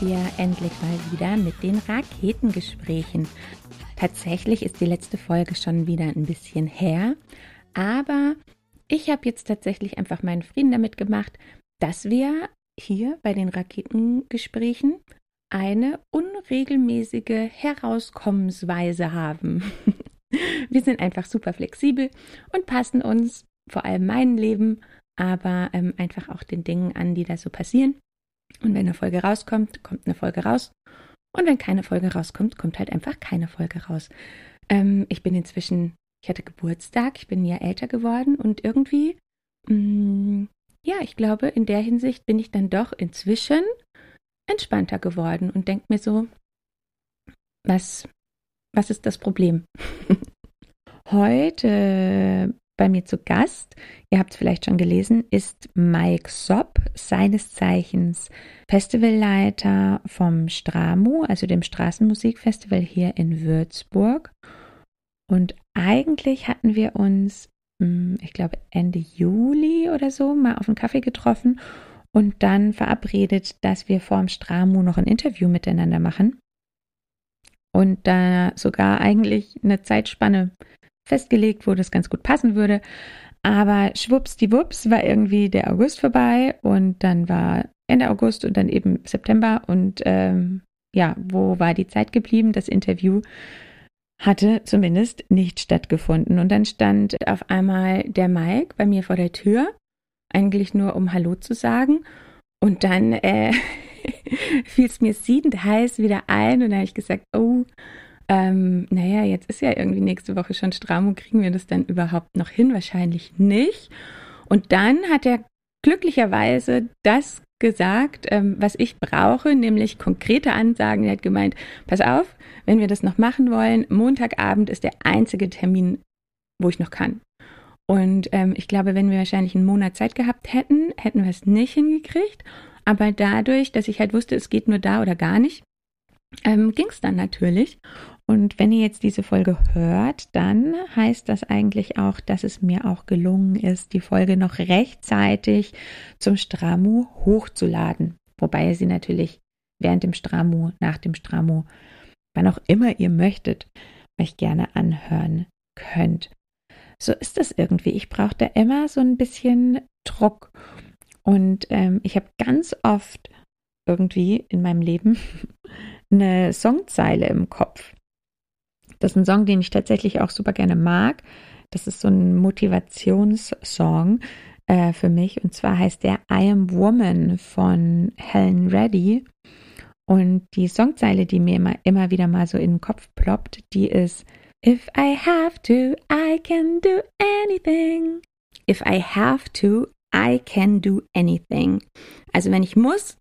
Wir endlich mal wieder mit den Raketengesprächen. Tatsächlich ist die letzte Folge schon wieder ein bisschen her, aber ich habe jetzt tatsächlich einfach meinen Frieden damit gemacht, dass wir hier bei den Raketengesprächen eine unregelmäßige Herauskommensweise haben. Wir sind einfach super flexibel und passen uns vor allem mein Leben, aber ähm, einfach auch den Dingen an, die da so passieren. Und wenn eine Folge rauskommt, kommt eine Folge raus. Und wenn keine Folge rauskommt, kommt halt einfach keine Folge raus. Ähm, ich bin inzwischen, ich hatte Geburtstag, ich bin ja älter geworden und irgendwie, mh, mm, ja, ich glaube, in der Hinsicht bin ich dann doch inzwischen entspannter geworden und denke mir so, was, was ist das Problem? Heute bei mir zu Gast, ihr habt es vielleicht schon gelesen, ist Mike Sopp, seines Zeichens Festivalleiter vom Stramu, also dem Straßenmusikfestival hier in Würzburg. Und eigentlich hatten wir uns, hm, ich glaube, Ende Juli oder so mal auf einen Kaffee getroffen und dann verabredet, dass wir vorm Stramu noch ein Interview miteinander machen. Und da sogar eigentlich eine Zeitspanne festgelegt, wo das ganz gut passen würde. Aber schwuppsdiwupps war irgendwie der August vorbei und dann war Ende August und dann eben September und ähm, ja, wo war die Zeit geblieben? Das Interview hatte zumindest nicht stattgefunden. Und dann stand auf einmal der Mike bei mir vor der Tür, eigentlich nur um Hallo zu sagen. Und dann äh, fiel es mir siedend heiß wieder ein und da habe ich gesagt, oh, ähm, naja, jetzt ist ja irgendwie nächste Woche schon Stramo, kriegen wir das dann überhaupt noch hin? Wahrscheinlich nicht. Und dann hat er glücklicherweise das gesagt, ähm, was ich brauche, nämlich konkrete Ansagen. Er hat gemeint, pass auf, wenn wir das noch machen wollen, Montagabend ist der einzige Termin, wo ich noch kann. Und ähm, ich glaube, wenn wir wahrscheinlich einen Monat Zeit gehabt hätten, hätten wir es nicht hingekriegt. Aber dadurch, dass ich halt wusste, es geht nur da oder gar nicht, ähm, ging es dann natürlich. Und wenn ihr jetzt diese Folge hört, dann heißt das eigentlich auch, dass es mir auch gelungen ist, die Folge noch rechtzeitig zum Stramu hochzuladen. Wobei ihr sie natürlich während dem Stramu, nach dem Stramu, wann auch immer ihr möchtet, euch gerne anhören könnt. So ist es irgendwie. Ich brauche da immer so ein bisschen Druck. Und ähm, ich habe ganz oft irgendwie in meinem Leben eine Songzeile im Kopf. Das ist ein Song, den ich tatsächlich auch super gerne mag. Das ist so ein Motivationssong äh, für mich. Und zwar heißt der I Am Woman von Helen Reddy. Und die Songzeile, die mir immer, immer wieder mal so in den Kopf ploppt, die ist If I have to, I can do anything. If I have to, I can do anything. Also wenn ich muss,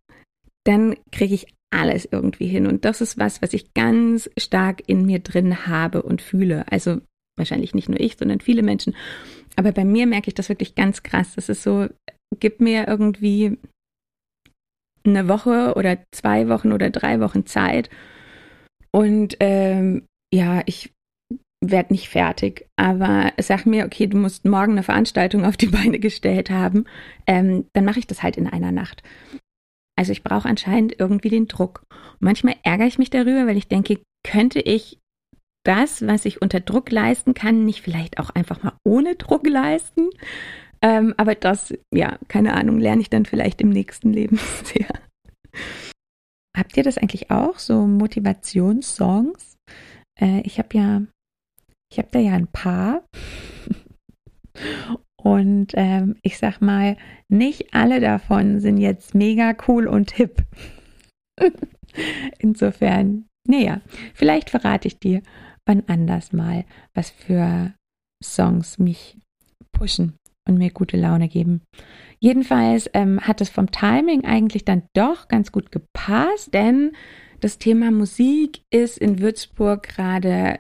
dann kriege ich alles irgendwie hin. Und das ist was, was ich ganz stark in mir drin habe und fühle. Also wahrscheinlich nicht nur ich, sondern viele Menschen. Aber bei mir merke ich das wirklich ganz krass. Das ist so, gib mir irgendwie eine Woche oder zwei Wochen oder drei Wochen Zeit. Und ähm, ja, ich werde nicht fertig, aber sag mir, okay, du musst morgen eine Veranstaltung auf die Beine gestellt haben, ähm, dann mache ich das halt in einer Nacht. Also ich brauche anscheinend irgendwie den Druck. Und manchmal ärgere ich mich darüber, weil ich denke, könnte ich das, was ich unter Druck leisten kann, nicht vielleicht auch einfach mal ohne Druck leisten? Ähm, aber das, ja, keine Ahnung, lerne ich dann vielleicht im nächsten Leben sehr. Habt ihr das eigentlich auch, so Motivationssongs? Äh, ich habe ja, ich habe da ja ein paar. Und ähm, ich sag mal, nicht alle davon sind jetzt mega cool und hip. Insofern, naja, vielleicht verrate ich dir wann anders mal, was für Songs mich pushen und mir gute Laune geben. Jedenfalls ähm, hat es vom Timing eigentlich dann doch ganz gut gepasst, denn das Thema Musik ist in Würzburg gerade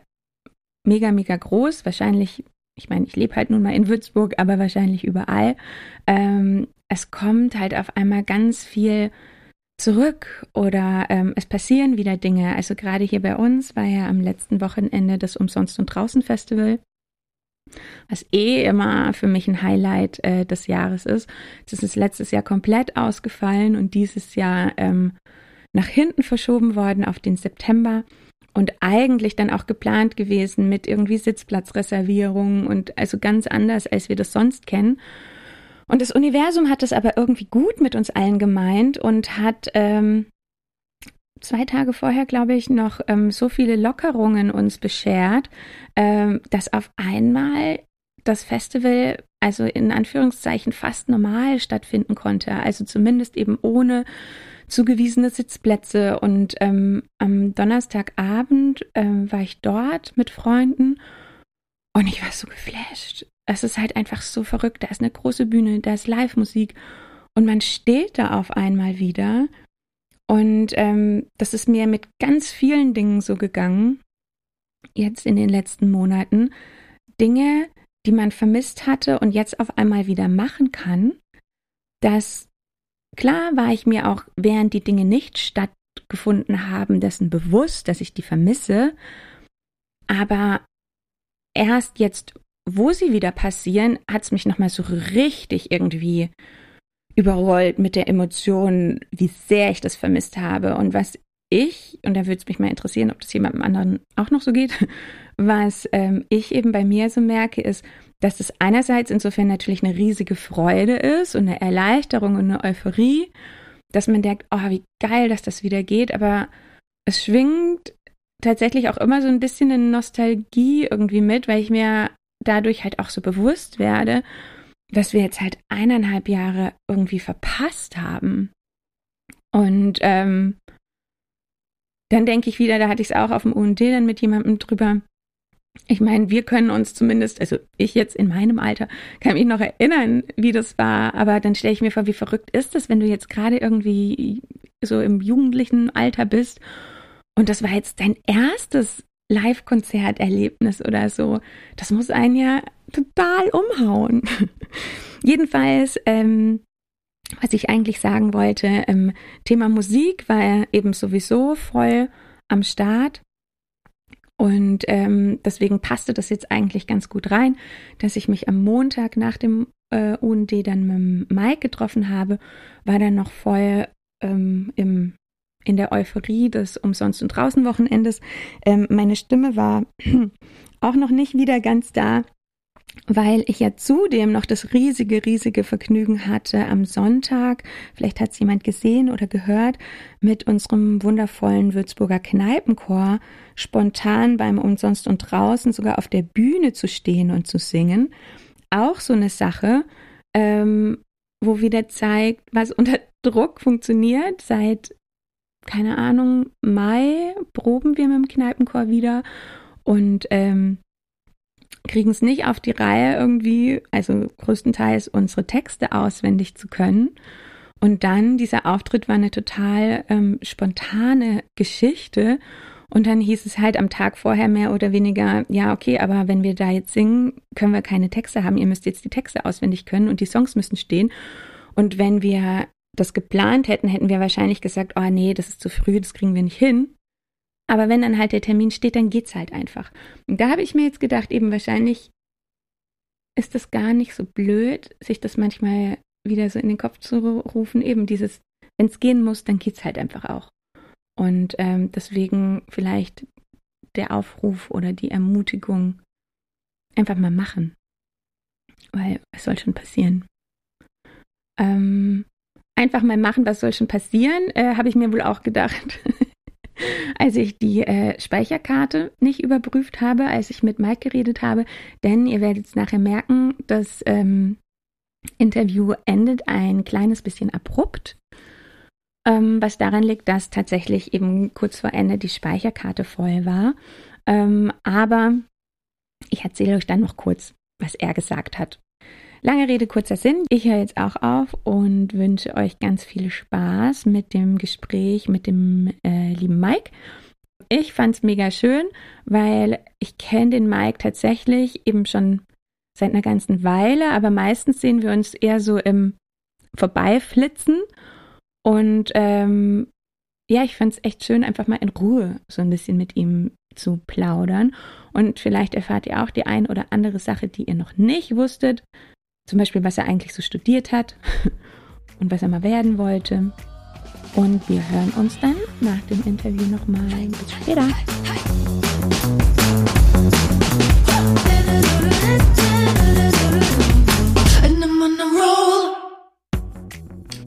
mega, mega groß. Wahrscheinlich ich meine, ich lebe halt nun mal in Würzburg, aber wahrscheinlich überall. Ähm, es kommt halt auf einmal ganz viel zurück oder ähm, es passieren wieder Dinge. Also gerade hier bei uns war ja am letzten Wochenende das Umsonst und Draußen Festival. was eh immer für mich ein Highlight äh, des Jahres ist. Das ist letztes Jahr komplett ausgefallen und dieses Jahr ähm, nach hinten verschoben worden auf den September und eigentlich dann auch geplant gewesen mit irgendwie Sitzplatzreservierungen und also ganz anders, als wir das sonst kennen. Und das Universum hat es aber irgendwie gut mit uns allen gemeint und hat ähm, zwei Tage vorher, glaube ich, noch ähm, so viele Lockerungen uns beschert, ähm, dass auf einmal das Festival also in Anführungszeichen fast normal stattfinden konnte. Also zumindest eben ohne zugewiesene Sitzplätze. Und ähm, am Donnerstagabend ähm, war ich dort mit Freunden und ich war so geflasht. Es ist halt einfach so verrückt. Da ist eine große Bühne, da ist Live-Musik und man steht da auf einmal wieder. Und ähm, das ist mir mit ganz vielen Dingen so gegangen, jetzt in den letzten Monaten. Dinge, die man vermisst hatte und jetzt auf einmal wieder machen kann, dass Klar war ich mir auch, während die Dinge nicht stattgefunden haben, dessen bewusst, dass ich die vermisse. Aber erst jetzt, wo sie wieder passieren, hat es mich nochmal so richtig irgendwie überrollt mit der Emotion, wie sehr ich das vermisst habe und was ich, und da würde es mich mal interessieren, ob das jemandem anderen auch noch so geht, was ähm, ich eben bei mir so merke, ist, dass es einerseits insofern natürlich eine riesige Freude ist und eine Erleichterung und eine Euphorie, dass man denkt, oh, wie geil, dass das wieder geht, aber es schwingt tatsächlich auch immer so ein bisschen eine Nostalgie irgendwie mit, weil ich mir dadurch halt auch so bewusst werde, dass wir jetzt halt eineinhalb Jahre irgendwie verpasst haben. Und ähm, dann denke ich wieder, da hatte ich es auch auf dem UND dann mit jemandem drüber, ich meine, wir können uns zumindest, also ich jetzt in meinem Alter, kann mich noch erinnern, wie das war, aber dann stelle ich mir vor, wie verrückt ist das, wenn du jetzt gerade irgendwie so im jugendlichen Alter bist und das war jetzt dein erstes Live-Konzerterlebnis oder so. Das muss einen ja total umhauen. Jedenfalls, ähm, was ich eigentlich sagen wollte, ähm, Thema Musik war eben sowieso voll am Start. Und ähm, deswegen passte das jetzt eigentlich ganz gut rein, dass ich mich am Montag nach dem äh, UND dann mit Mike getroffen habe, war dann noch voll ähm, im, in der Euphorie des Umsonst- und Draußen-Wochenendes. Ähm, meine Stimme war auch noch nicht wieder ganz da weil ich ja zudem noch das riesige, riesige Vergnügen hatte am Sonntag, vielleicht hat es jemand gesehen oder gehört, mit unserem wundervollen Würzburger Kneipenchor spontan beim Umsonst und draußen sogar auf der Bühne zu stehen und zu singen. Auch so eine Sache, ähm, wo wieder zeigt, was unter Druck funktioniert. Seit, keine Ahnung, Mai proben wir mit dem Kneipenchor wieder und ähm, kriegen es nicht auf die Reihe, irgendwie, also größtenteils unsere Texte auswendig zu können. Und dann, dieser Auftritt war eine total ähm, spontane Geschichte. Und dann hieß es halt am Tag vorher mehr oder weniger, ja, okay, aber wenn wir da jetzt singen, können wir keine Texte haben. Ihr müsst jetzt die Texte auswendig können und die Songs müssen stehen. Und wenn wir das geplant hätten, hätten wir wahrscheinlich gesagt, oh nee, das ist zu früh, das kriegen wir nicht hin. Aber wenn dann halt der Termin steht, dann geht's halt einfach. Und da habe ich mir jetzt gedacht, eben wahrscheinlich ist das gar nicht so blöd, sich das manchmal wieder so in den Kopf zu rufen. Eben dieses, wenn es gehen muss, dann geht's halt einfach auch. Und ähm, deswegen vielleicht der Aufruf oder die Ermutigung, einfach mal machen. Weil es soll schon passieren. Ähm, einfach mal machen, was soll schon passieren, äh, habe ich mir wohl auch gedacht. als ich die äh, Speicherkarte nicht überprüft habe, als ich mit Mike geredet habe. Denn ihr werdet es nachher merken, das ähm, Interview endet ein kleines bisschen abrupt. Ähm, was daran liegt, dass tatsächlich eben kurz vor Ende die Speicherkarte voll war. Ähm, aber ich erzähle euch dann noch kurz, was er gesagt hat. Lange Rede, kurzer Sinn. Ich höre jetzt auch auf und wünsche euch ganz viel Spaß mit dem Gespräch mit dem äh, lieben Mike. Ich fand es mega schön, weil ich kenne den Mike tatsächlich eben schon seit einer ganzen Weile, aber meistens sehen wir uns eher so im Vorbeiflitzen. Und ähm, ja, ich fand es echt schön, einfach mal in Ruhe so ein bisschen mit ihm zu plaudern. Und vielleicht erfahrt ihr auch die ein oder andere Sache, die ihr noch nicht wusstet. Zum Beispiel, was er eigentlich so studiert hat und was er mal werden wollte. Und wir hören uns dann nach dem Interview nochmal. Bis später.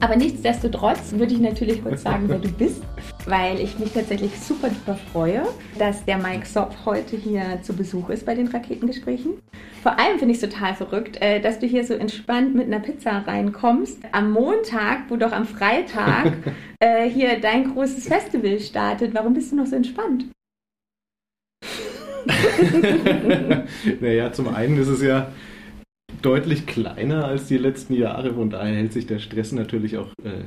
Aber nichtsdestotrotz würde ich natürlich kurz sagen, wer du bist, weil ich mich tatsächlich super super freue, dass der Mike Sopp heute hier zu Besuch ist bei den Raketengesprächen. Vor allem finde ich es total verrückt, äh, dass du hier so entspannt mit einer Pizza reinkommst. Am Montag, wo doch am Freitag äh, hier dein großes Festival startet. Warum bist du noch so entspannt? naja, zum einen ist es ja deutlich kleiner als die letzten Jahre, von daher hält sich der Stress natürlich auch äh,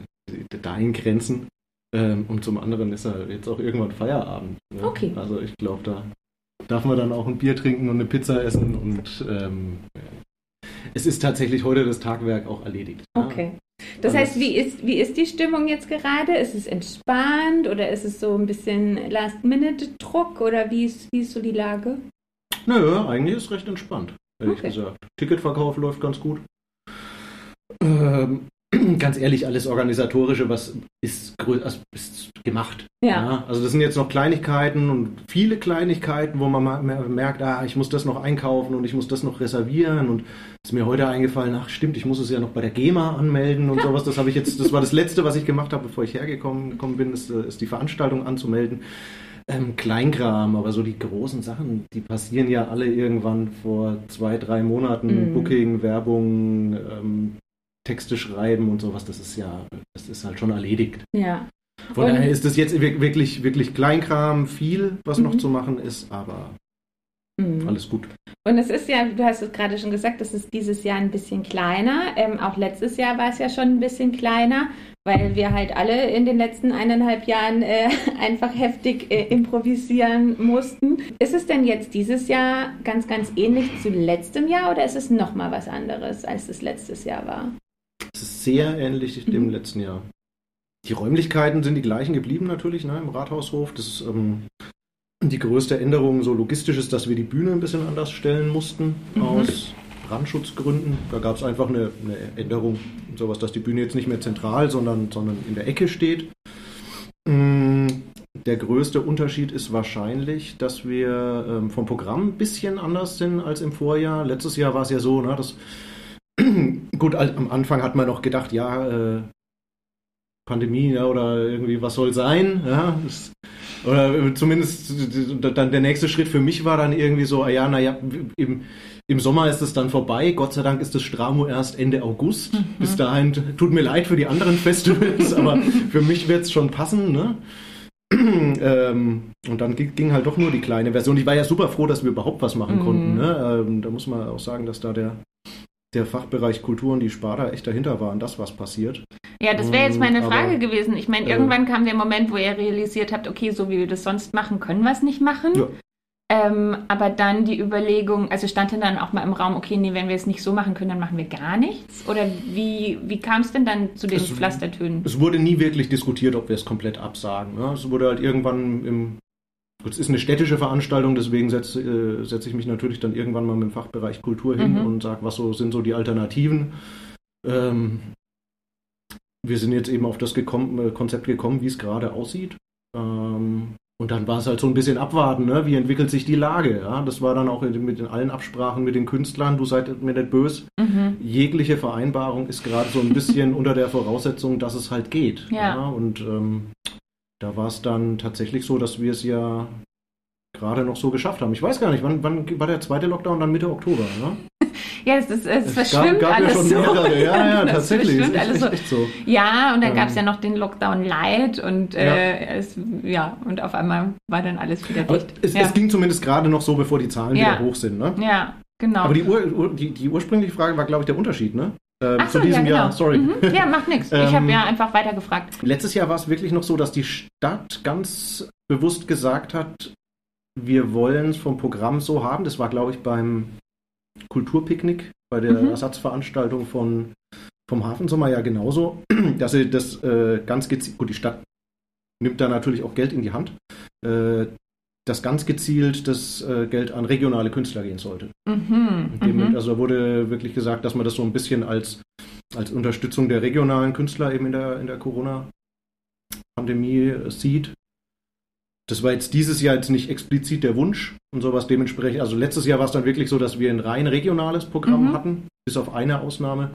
da in Grenzen. Ähm, und zum anderen ist er jetzt auch irgendwann Feierabend. Ne? Okay. Also ich glaube, da darf man dann auch ein Bier trinken und eine Pizza essen und ähm, es ist tatsächlich heute das Tagwerk auch erledigt. Okay. Das also heißt, wie ist, wie ist die Stimmung jetzt gerade? Ist es entspannt oder ist es so ein bisschen Last-Minute-Druck oder wie ist, wie ist so die Lage? Nö, eigentlich ist es recht entspannt ehrlich okay. gesagt. Ticketverkauf läuft ganz gut. Ähm, ganz ehrlich, alles Organisatorische, was ist, also ist gemacht. Ja. ja. Also das sind jetzt noch Kleinigkeiten und viele Kleinigkeiten, wo man merkt, ah, ich muss das noch einkaufen und ich muss das noch reservieren und ist mir heute eingefallen, ach stimmt, ich muss es ja noch bei der GEMA anmelden und sowas. Das habe ich jetzt, das war das Letzte, was ich gemacht habe, bevor ich hergekommen bin, ist, ist die Veranstaltung anzumelden ähm, Kleinkram, aber so die großen Sachen, die passieren ja alle irgendwann vor zwei, drei Monaten. Mm. Booking, Werbung, ähm, Texte schreiben und sowas, das ist ja, das ist halt schon erledigt. Ja. Von und daher ist das jetzt wirklich, wirklich Kleinkram, viel, was mhm. noch zu machen ist, aber Mhm. Alles gut. Und es ist ja, du hast es gerade schon gesagt, es ist dieses Jahr ein bisschen kleiner. Ähm, auch letztes Jahr war es ja schon ein bisschen kleiner, weil wir halt alle in den letzten eineinhalb Jahren äh, einfach heftig äh, improvisieren mussten. Ist es denn jetzt dieses Jahr ganz, ganz ähnlich zu letztem Jahr oder ist es nochmal was anderes, als es letztes Jahr war? Es ist sehr ähnlich dem mhm. letzten Jahr. Die Räumlichkeiten sind die gleichen geblieben natürlich ne, im Rathaushof. Das ähm, die größte Änderung so logistisch ist, dass wir die Bühne ein bisschen anders stellen mussten mhm. aus Brandschutzgründen. Da gab es einfach eine, eine, Änderung, sowas, dass die Bühne jetzt nicht mehr zentral, sondern, sondern in der Ecke steht. Mm, der größte Unterschied ist wahrscheinlich, dass wir ähm, vom Programm ein bisschen anders sind als im Vorjahr. Letztes Jahr war es ja so, ne, dass gut, am Anfang hat man noch gedacht, ja, äh, Pandemie ja, oder irgendwie was soll sein. Ja, das, oder zumindest dann der nächste Schritt für mich war dann irgendwie so, ah ja, naja, im, im Sommer ist es dann vorbei. Gott sei Dank ist das Stramo erst Ende August. Mhm. Bis dahin tut mir leid für die anderen Festivals, aber für mich wird es schon passen. Ne? ähm, und dann ging halt doch nur die kleine Version. Ich war ja super froh, dass wir überhaupt was machen mhm. konnten. Ne? Ähm, da muss man auch sagen, dass da der der Fachbereich Kultur und die Sparta echt dahinter waren, das was passiert. Ja, das wäre jetzt meine Frage Aber, gewesen. Ich meine, äh, irgendwann kam der Moment, wo ihr realisiert habt, okay, so wie wir das sonst machen, können wir es nicht machen. Ja. Ähm, aber dann die Überlegung, also stand dann auch mal im Raum, okay, nee, wenn wir es nicht so machen können, dann machen wir gar nichts? Oder wie, wie kam es denn dann zu den es, Pflastertönen? Es wurde nie wirklich diskutiert, ob wir es komplett absagen. Ne? Es wurde halt irgendwann im es ist eine städtische Veranstaltung, deswegen setze, äh, setze ich mich natürlich dann irgendwann mal mit dem Fachbereich Kultur hin mhm. und sage, was so sind so die Alternativen. Ähm, wir sind jetzt eben auf das gekommen, äh, Konzept gekommen, wie es gerade aussieht. Ähm, und dann war es halt so ein bisschen abwarten, ne? wie entwickelt sich die Lage. Ja? Das war dann auch in, mit in allen Absprachen mit den Künstlern, du seid mir nicht böse. Mhm. Jegliche Vereinbarung ist gerade so ein bisschen unter der Voraussetzung, dass es halt geht. Ja. ja? Und ähm, da war es dann tatsächlich so, dass wir es ja gerade noch so geschafft haben. Ich weiß gar nicht, wann, wann war der zweite Lockdown dann Mitte Oktober, ne? ja, es, ist, es, es verschwimmt gab, gab alles ja schon so. Mehrere. Ja, ja, tatsächlich. Es alles so. Echt so. Ja, und dann ähm, gab es ja noch den Lockdown Light und äh, ja. Es, ja, und auf einmal war dann alles wieder dicht. Es, ja. es, ging zumindest gerade noch so, bevor die Zahlen ja. wieder hoch sind, ne? Ja, genau. Aber die, Ur, die, die ursprüngliche Frage war, glaube ich, der Unterschied, ne? Ähm, Ach so, zu diesem ja, genau. Jahr, sorry. Mhm. Ja, macht nichts. Ich habe ja einfach weitergefragt. Letztes Jahr war es wirklich noch so, dass die Stadt ganz bewusst gesagt hat, wir wollen es vom Programm so haben. Das war, glaube ich, beim Kulturpicknick, bei der mhm. Ersatzveranstaltung von, vom Hafensommer ja genauso, dass sie das äh, ganz gezielt, gut, die Stadt nimmt da natürlich auch Geld in die Hand. Äh, dass ganz gezielt das äh, Geld an regionale Künstler gehen sollte. Mhm, Dem, mhm. Also da wurde wirklich gesagt, dass man das so ein bisschen als, als Unterstützung der regionalen Künstler eben in der, in der Corona-Pandemie äh, sieht. Das war jetzt dieses Jahr jetzt nicht explizit der Wunsch und sowas dementsprechend. Also letztes Jahr war es dann wirklich so, dass wir ein rein regionales Programm Mhm. hatten, bis auf eine Ausnahme.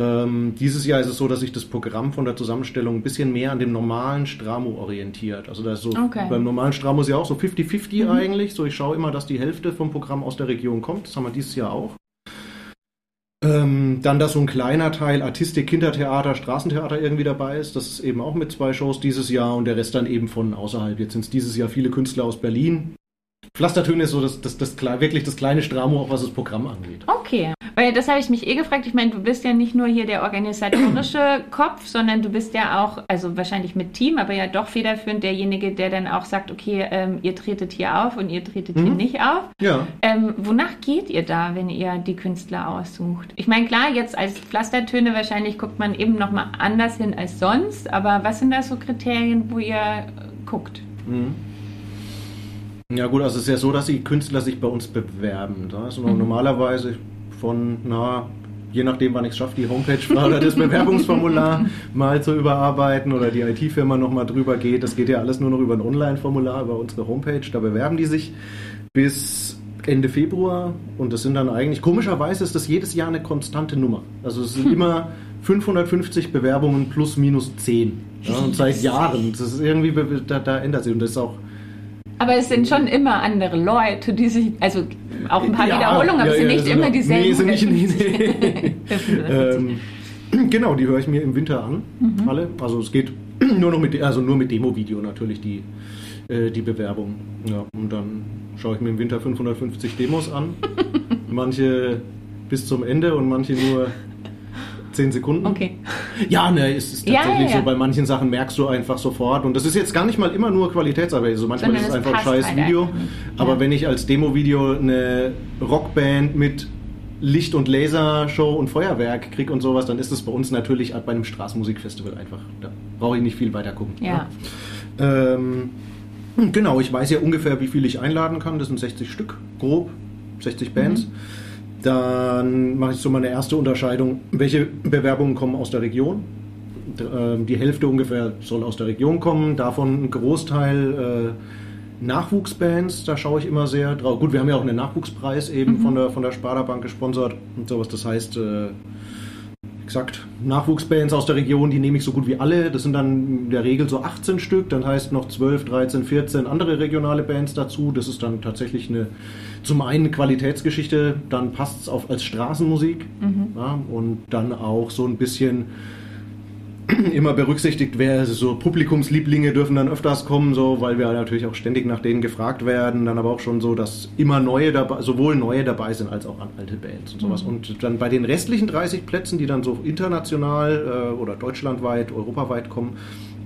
Ähm, dieses Jahr ist es so, dass sich das Programm von der Zusammenstellung ein bisschen mehr an dem normalen Stramo orientiert. Also da ist so Okay. beim normalen Stramo ist ja auch so 50-50 Mhm. eigentlich. So ich schaue immer, dass die Hälfte vom Programm aus der Region kommt. Das haben wir dieses Jahr auch. Ähm, dann, dass so ein kleiner Teil Artistik, Kindertheater, Straßentheater irgendwie dabei ist. Das ist eben auch mit zwei Shows dieses Jahr und der Rest dann eben von außerhalb. Jetzt sind es dieses Jahr viele Künstler aus Berlin. Pflastertöne ist so das, das, das, kle- wirklich das kleine Stramo, auch was das Programm angeht. Okay, weil das habe ich mich eh gefragt. Ich meine, du bist ja nicht nur hier der organisatorische Kopf, sondern du bist ja auch, also wahrscheinlich mit Team, aber ja doch federführend derjenige, der dann auch sagt, okay, ähm, ihr tretet hier auf und ihr tretet hier Mhm. nicht auf. Ja. Ähm, wonach geht ihr da, wenn ihr die Künstler aussucht? Ich meine, klar, jetzt als Pflastertöne wahrscheinlich guckt man eben nochmal anders hin als sonst, aber was sind da so Kriterien, wo ihr äh, guckt? Mhm. Ja gut, also es ist ja so, dass die Künstler sich bei uns bewerben. Da ist Mhm. normalerweise von, na, je nachdem, wann ich es schaffe, die Homepage oder das Bewerbungsformular mal zu überarbeiten oder die IT-Firma nochmal drüber geht. Das geht ja alles nur noch über ein Online-Formular, über unsere Homepage. Da bewerben die sich bis Ende Februar und das sind dann eigentlich, komischerweise ist das jedes Jahr eine konstante Nummer. Also es sind immer 550 Bewerbungen plus minus 10. Ja, und seit Jahren. Das ist irgendwie, da, da ändert sich und das ist auch Aber es sind schon immer andere Leute, die sich, also auch ein paar Ja, Wiederholungen, aber ja, es sind nicht also immer noch- dieselben. Nee, sind nicht, nee, nee. 550. ähm, genau, die höre ich mir im Winter an, Mhm. alle. Also es geht nur noch mit, also nur mit Demo-Video natürlich die, äh, die Bewerbung. Ja, und dann schaue ich mir im Winter 550 Demos an. manche bis zum Ende und manche nur 10 Sekunden. Okay. Ja, ne, es ist tatsächlich ja, ja. so, bei manchen Sachen merkst du einfach sofort. Und das ist jetzt gar nicht mal immer nur Qualitätsarbeit. Also manchmal Sondern ist es einfach ein scheiß halt Video. Aber wenn ich als Demo-Video eine Rockband mit Licht- und Lasershow und Feuerwerk krieg und sowas, dann ist es bei uns natürlich bei einem Straßenmusikfestival einfach. Da brauche ich nicht viel weiter gucken. Ja. Ja. Ähm, genau, ich weiß ja ungefähr, wie viel ich einladen kann. Das sind 60 Stück, grob, 60 Bands. Dann mache ich so meine erste Unterscheidung, welche Bewerbungen kommen aus der Region. Ähm, Die Hälfte ungefähr soll aus der Region kommen, davon ein Großteil äh, Nachwuchsbands, da schaue ich immer sehr drauf. Gut, wir haben ja auch einen Nachwuchspreis eben von der, von der Sparda Bank gesponsert und sowas. Das heißt, äh, gesagt, Nachwuchsbands aus der Region, die nehme ich so gut wie alle. Das sind dann in der Regel so 18 Stück, dann heißt noch 12, 13, 14 andere regionale Bands dazu. Das ist dann tatsächlich eine, zum einen eine Qualitätsgeschichte, dann passt es als Straßenmusik ja, und dann auch so ein bisschen immer berücksichtigt, wer so Publikumslieblinge dürfen dann öfters kommen, so, weil wir natürlich auch ständig nach denen gefragt werden. Dann aber auch schon so, dass immer neue dabei, sowohl neue dabei sind als auch alte Bands und sowas. Und dann bei den restlichen 30 Plätzen, die dann so international äh, oder deutschlandweit, europaweit kommen,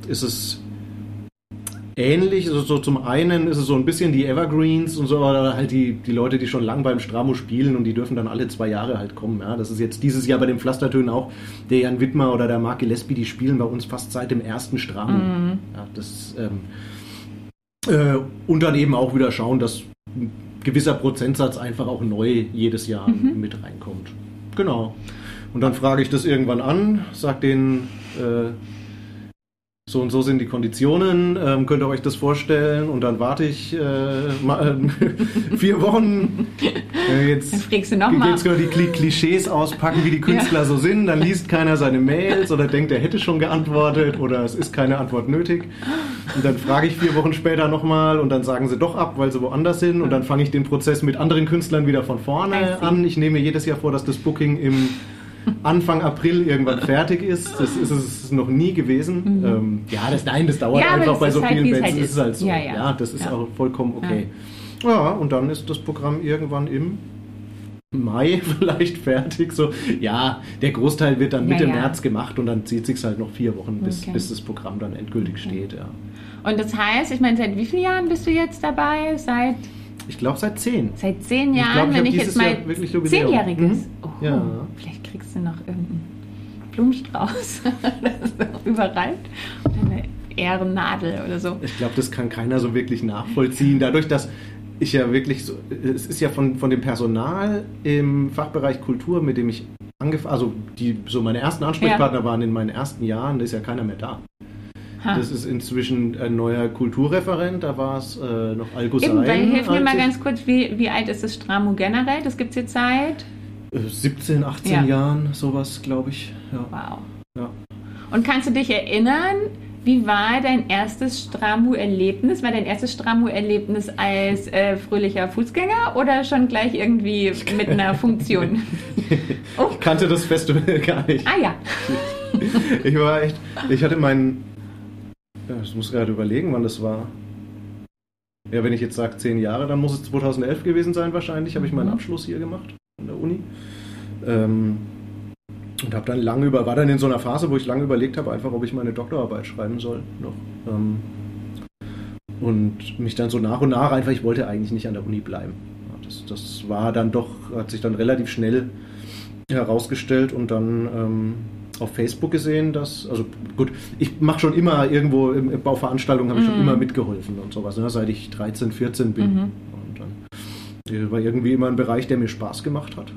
ist es ähnlich. Also so zum einen ist es so ein bisschen die Evergreens und so, oder halt die, die Leute, die schon lang beim Stramo spielen und die dürfen dann alle zwei Jahre halt kommen. Ja, das ist jetzt dieses Jahr bei den Pflastertönen auch der Jan Wittmer oder der Mark Gillespie, die spielen bei uns fast seit dem ersten Stramo. Ja, das, ähm, äh, und dann eben auch wieder schauen, dass ein gewisser Prozentsatz einfach auch neu jedes Jahr mit reinkommt. Genau. Und dann frage ich das irgendwann an, sag denen, äh, so und so sind die Konditionen, ähm, könnt ihr euch das vorstellen? Und dann warte ich äh, mal, äh, vier Wochen. Äh, jetzt Dann fragst du nochmal. Jetzt können wir die Kli Klischees auspacken, wie die Künstler so sind. Dann liest keiner seine Mails oder denkt, er hätte schon geantwortet oder es ist keine Antwort nötig. Und dann frage ich vier Wochen später nochmal und dann sagen sie doch ab, weil sie woanders sind. Und dann fange ich den Prozess mit anderen Künstlern wieder von vorne an. Ich nehme mir jedes Jahr vor, dass das Booking im Anfang April irgendwann fertig ist. Das ist es noch nie gewesen. Ähm, ja, das, nein, das dauert Mhm. Ja, einfach bei ist so halt, vielen es Bands. halt ist es halt so. ist. Ja, ja. das ist Ja. auch vollkommen okay. Ja, und dann ist das Programm irgendwann im Mai vielleicht fertig. So, ja, der Großteil wird dann Ja, Mitte ja. März gemacht und dann zieht sich halt noch vier Wochen, bis, Okay. bis das Programm dann endgültig steht. Ja. Und das heißt, ich meine, seit wie vielen Jahren bist du jetzt dabei? Seit, Ich glaube seit zehn. seit zehn Ich Jahren, glaub, ich wenn ich jetzt mal Jahr wirklich Jubiläum. zehnjähriges. Mhm. Oh, Ja. Kriegst du noch irgendeinen Blumenstrauß das ist noch überreift. Und eine Ehrennadel oder so. Ich glaube, das kann keiner so wirklich nachvollziehen. Dadurch, dass ich ja wirklich so, es ist ja von, von dem Personal im Fachbereich Kultur, mit dem ich angefangen, also die so meine ersten Ansprechpartner ja. waren in meinen ersten Jahren, da ist ja keiner mehr da. Ha. Das ist inzwischen ein neuer Kulturreferent, da war es äh, noch Algo Eben, weil, hilf mir mal ganz kurz, wie, wie alt ist das Stramo generell? Das gibt es jetzt seit? 17, äh, 18 ja. Jahren, sowas, glaube ich. Ja. Wow. Ja. Und kannst du dich erinnern, wie war dein erstes Stramu-Erlebnis? War dein erstes Stramu-Erlebnis als äh, fröhlicher Fußgänger oder schon gleich irgendwie mit einer Funktion? oh. Ich kannte das Festival gar nicht. Ah ja. ich war echt, ich hatte meinen, ja, ich muss gerade überlegen, wann das war. Ja, wenn ich jetzt sage zehn Jahre, dann muss es 2011 gewesen sein wahrscheinlich, habe ich meinen mhm. Abschluss hier gemacht an der Uni. Ähm, und habe dann lange über, war dann in so einer Phase, wo ich lange überlegt habe, einfach, ob ich meine Doktorarbeit schreiben soll noch. Ähm, und mich dann so nach und nach einfach, ich wollte eigentlich nicht an der Uni bleiben. Das, das war dann doch, hat sich dann relativ schnell herausgestellt und dann ähm, auf Facebook gesehen, dass, also gut, ich mache schon immer irgendwo im Bauveranstaltungen, habe ich schon mhm. immer mitgeholfen und sowas, ne, seit ich 13, 14 bin. Und dann war irgendwie immer ein Bereich, der mir Spaß gemacht hat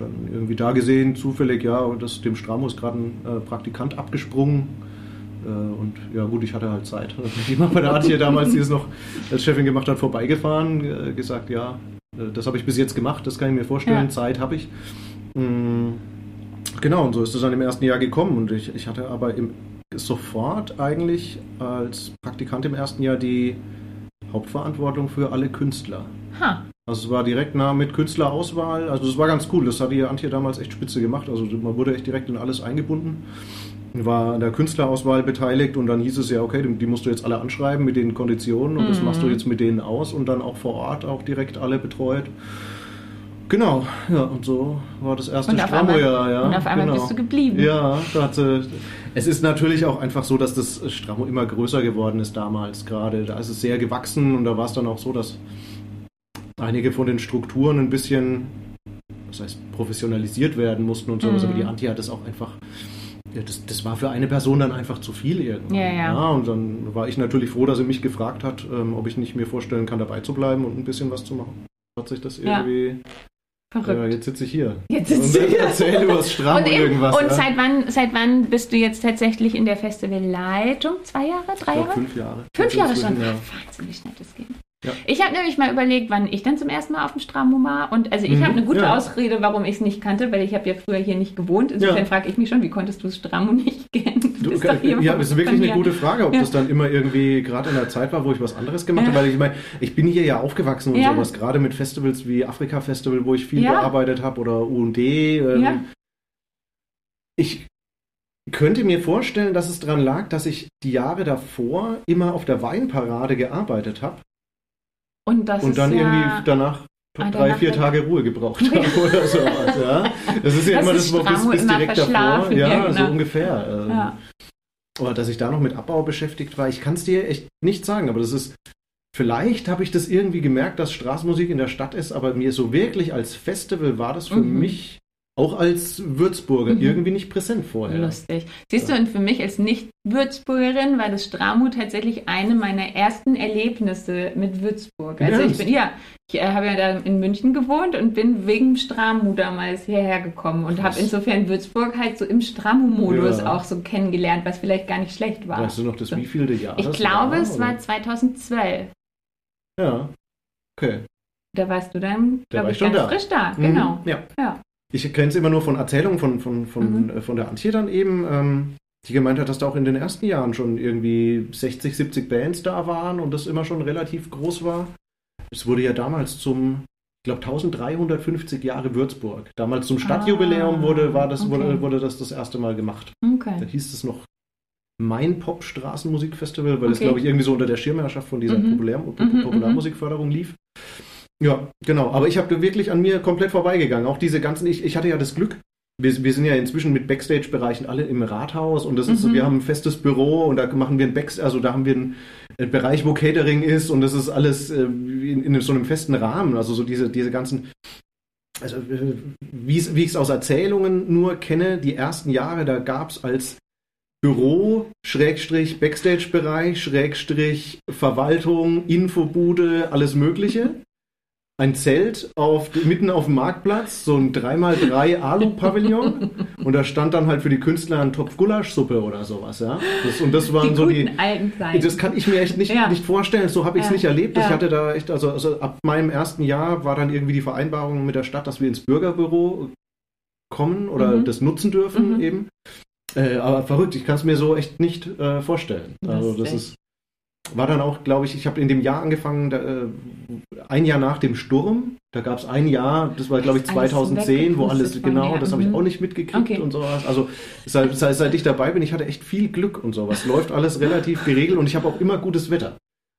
dann irgendwie da gesehen, zufällig, ja, das, dem Stramo ist gerade ein äh, Praktikant abgesprungen. Äh, und ja, gut, ich hatte halt Zeit. Die Mama hat hier damals, die es noch als Chefin gemacht hat, vorbeigefahren, äh, gesagt, ja, das habe ich bis jetzt gemacht, das kann ich mir vorstellen, ja. Zeit habe ich. Mhm. Genau, und so ist es dann im ersten Jahr gekommen. Und ich, ich hatte aber im, sofort eigentlich als Praktikant im ersten Jahr die Hauptverantwortung für alle Künstler. Ha. Also es war direkt nah mit Künstlerauswahl. Also das war ganz cool. Das hat die Antje damals echt spitze gemacht. Also man wurde echt direkt in alles eingebunden. War an der Künstlerauswahl beteiligt und dann hieß es ja, okay, die musst du jetzt alle anschreiben mit den Konditionen und mhm. das machst du jetzt mit denen aus und dann auch vor Ort auch direkt alle betreut. Genau, ja, und so war das erste Stramo-Jahr. Ja, und auf einmal genau. bist du geblieben. Ja, hatte, es ist natürlich auch einfach so, dass das Stramo immer größer geworden ist damals gerade. Da ist es sehr gewachsen und da war es dann auch so, dass einige von den Strukturen ein bisschen, das heißt, professionalisiert werden mussten und sowas, mhm. aber die Anti hat das auch einfach. Ja, das, das war für eine Person dann einfach zu viel irgendwann. Ja, ja. ja, und dann war ich natürlich froh, dass sie mich gefragt hat, ähm, ob ich nicht mir vorstellen kann, dabei zu bleiben und ein bisschen was zu machen. Hat sich das irgendwie Verrückt. Ja, jetzt sitze ich hier. Jetzt sitze ich hier. Erzähl über das Stramm und, irgendwas. Und ja. seit, wann, seit wann bist du jetzt tatsächlich in der Festivalleitung? Zwei Jahre? Drei Jahre? Fünf Jahre. Fünf Jahre schon. Ja. Wahnsinn, wie schnell das geht. Ja. Ich habe nämlich mal überlegt, wann ich dann zum ersten Mal auf dem Stramo war. Und also ich mhm, habe eine gute ja. Ausrede, warum ich es nicht kannte, weil ich habe ja früher hier nicht gewohnt. Insofern ja. frage ich mich schon, wie konntest du Stramo nicht kennen? Du, ja, das ist wirklich eine gute Frage, ob das dann immer irgendwie gerade in der Zeit war, wo ich was anderes gemacht habe. Weil ich meine, ich bin hier ja aufgewachsen und sowas, gerade mit Festivals wie Afrika Festival, wo ich viel gearbeitet habe, oder UD. Ähm, ich könnte mir vorstellen, dass es daran lag, dass ich die Jahre davor immer auf der Weinparade gearbeitet habe und, das und dann irgendwie ja danach ah, drei, vier Tage Ruhe gebraucht habe oder sowas. Ja. Das ist ja das immer das, wo bis, bis direkt davor. Ja, genau. so ungefähr. Ähm, ja. Oder dass ich da noch mit Abbau beschäftigt war. Ich kann es dir echt nicht sagen, aber das ist. Vielleicht habe ich das irgendwie gemerkt, dass Straßenmusik in der Stadt ist, aber mir so wirklich als Festival war das für mhm. mich auch als Würzburger mhm. irgendwie nicht präsent vorher. Lustig. Siehst du, und für mich als Nicht-Würzburgerin war das Stramu tatsächlich eine meiner ersten Erlebnisse mit Würzburg. Also ich bin, ja, ich äh, habe ja da in München gewohnt und bin wegen Stramu damals hierher gekommen und habe insofern Würzburg halt so im Stramu-Modus ja. auch so kennengelernt, was vielleicht gar nicht schlecht war. Weißt du noch das so. wievielte Jahr? Ich glaube, war, es oder? war 2012. Ja, okay. Da warst du dann, glaube ich, ganz da. frisch da. Mhm. Genau. Ja. ja. Ich kenne es immer nur von Erzählungen von, von, von, mhm. Äh, von der Antje dann eben, ähm, die gemeint hat, dass da auch in den ersten Jahren schon irgendwie 60, 70 Bands da waren und das immer schon relativ groß war. Es wurde ja damals zum, ich glaube, 1350 Jahre Würzburg. Damals zum Stadtjubiläum ah, wurde, war das, okay. wurde, wurde das das erste Mal gemacht. Okay. Da hieß es noch Mein Pop Straßenmusikfestival, weil es, glaube ich, irgendwie so unter der Schirmherrschaft von dieser mhm. Populär mhm, mhm. Popularmusikförderung lief. Ja, genau. Aber ich habe wirklich an mir komplett vorbeigegangen. Auch diese ganzen, ich, ich hatte ja das Glück, wir, wir sind ja inzwischen mit Backstage-Bereichen alle im Rathaus und das ist, mhm. wir haben ein festes Büro und da machen wir ein Backstage, also da haben wir einen, einen, Bereich, wo Catering ist und das ist alles äh, in, in, so einem festen Rahmen. Also so diese, diese ganzen, also äh, wie ich es aus Erzählungen nur kenne, die ersten Jahre, da gab es als Büro, Schrägstrich, Backstage-Bereich, Schrägstrich, Verwaltung, Infobude, alles Mögliche. Ein Zelt auf, mitten auf dem Marktplatz, so ein 3x3 Alu-Pavillon. und da stand dann halt für die Künstler ein Topf Gulaschsuppe oder sowas, ja. Das, und das waren die so die. Das kann ich mir echt nicht, Ja. nicht vorstellen. So habe ich es Ja. nicht erlebt. Ich Ja. hatte da echt, also, also ab meinem ersten Jahr war dann irgendwie die Vereinbarung mit der Stadt, dass wir ins Bürgerbüro kommen oder Mhm. das nutzen dürfen Mhm. eben. Äh, aber verrückt, ich kann es mir so echt nicht äh, vorstellen. Also das ist war dann auch, glaube ich, ich habe in dem Jahr angefangen, da, äh, ein Jahr nach dem Sturm. Da gab es ein Jahr, das war glaube ich Ist alles 2010, wo alles genau, das habe ich Mhm. auch nicht mitgekriegt Okay. und sowas. Also seit, seit, seit ich dabei bin, ich hatte echt viel Glück und sowas. Läuft alles relativ geregelt und ich habe auch immer gutes Wetter.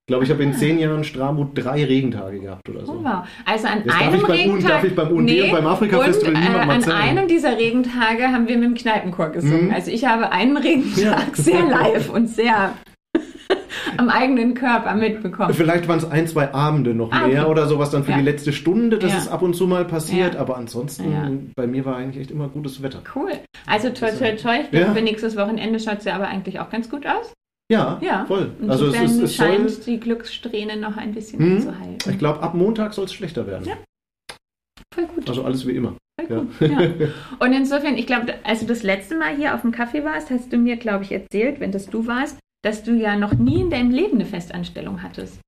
Ich glaube, ich habe in zehn Jahren Stramut drei Regentage gehabt oder so. Oh, wow. Also an Jetzt darf einem ich beim UN Regentag. darf ich beim UND und beim Afrika-Festival äh, An erzählen. einem dieser Regentage haben wir mit dem Kneipenchor gesungen. Mhm. Also ich habe einen Regentag Ja. sehr live und sehr am eigenen Körper mitbekommen. Vielleicht waren es ein, zwei Abende noch Ah, mehr okay. oder sowas dann für Ja. die letzte Stunde. Das Ja. ist ab und zu mal passiert, Ja. aber ansonsten, Ja. bei mir war eigentlich echt immer gutes Wetter. Cool. Also toi toi toi. Ich Ja. glaube, für nächstes Wochenende schaut es ja aber eigentlich auch ganz gut aus. Ja, Ja. voll. Also es, ist, es soll, scheint die Glückssträhne noch ein bisschen Hm. anzuhalten. ich glaube, ab Montag soll es schlechter werden. Ja. Voll gut. Also alles wie immer. Voll gut. Ja. Und insofern, ich glaube, als du das letzte Mal hier auf dem Kaffee warst, hast du mir, glaube ich, erzählt, wenn das du warst, dass du ja noch nie in deinem Leben eine Festanstellung hattest.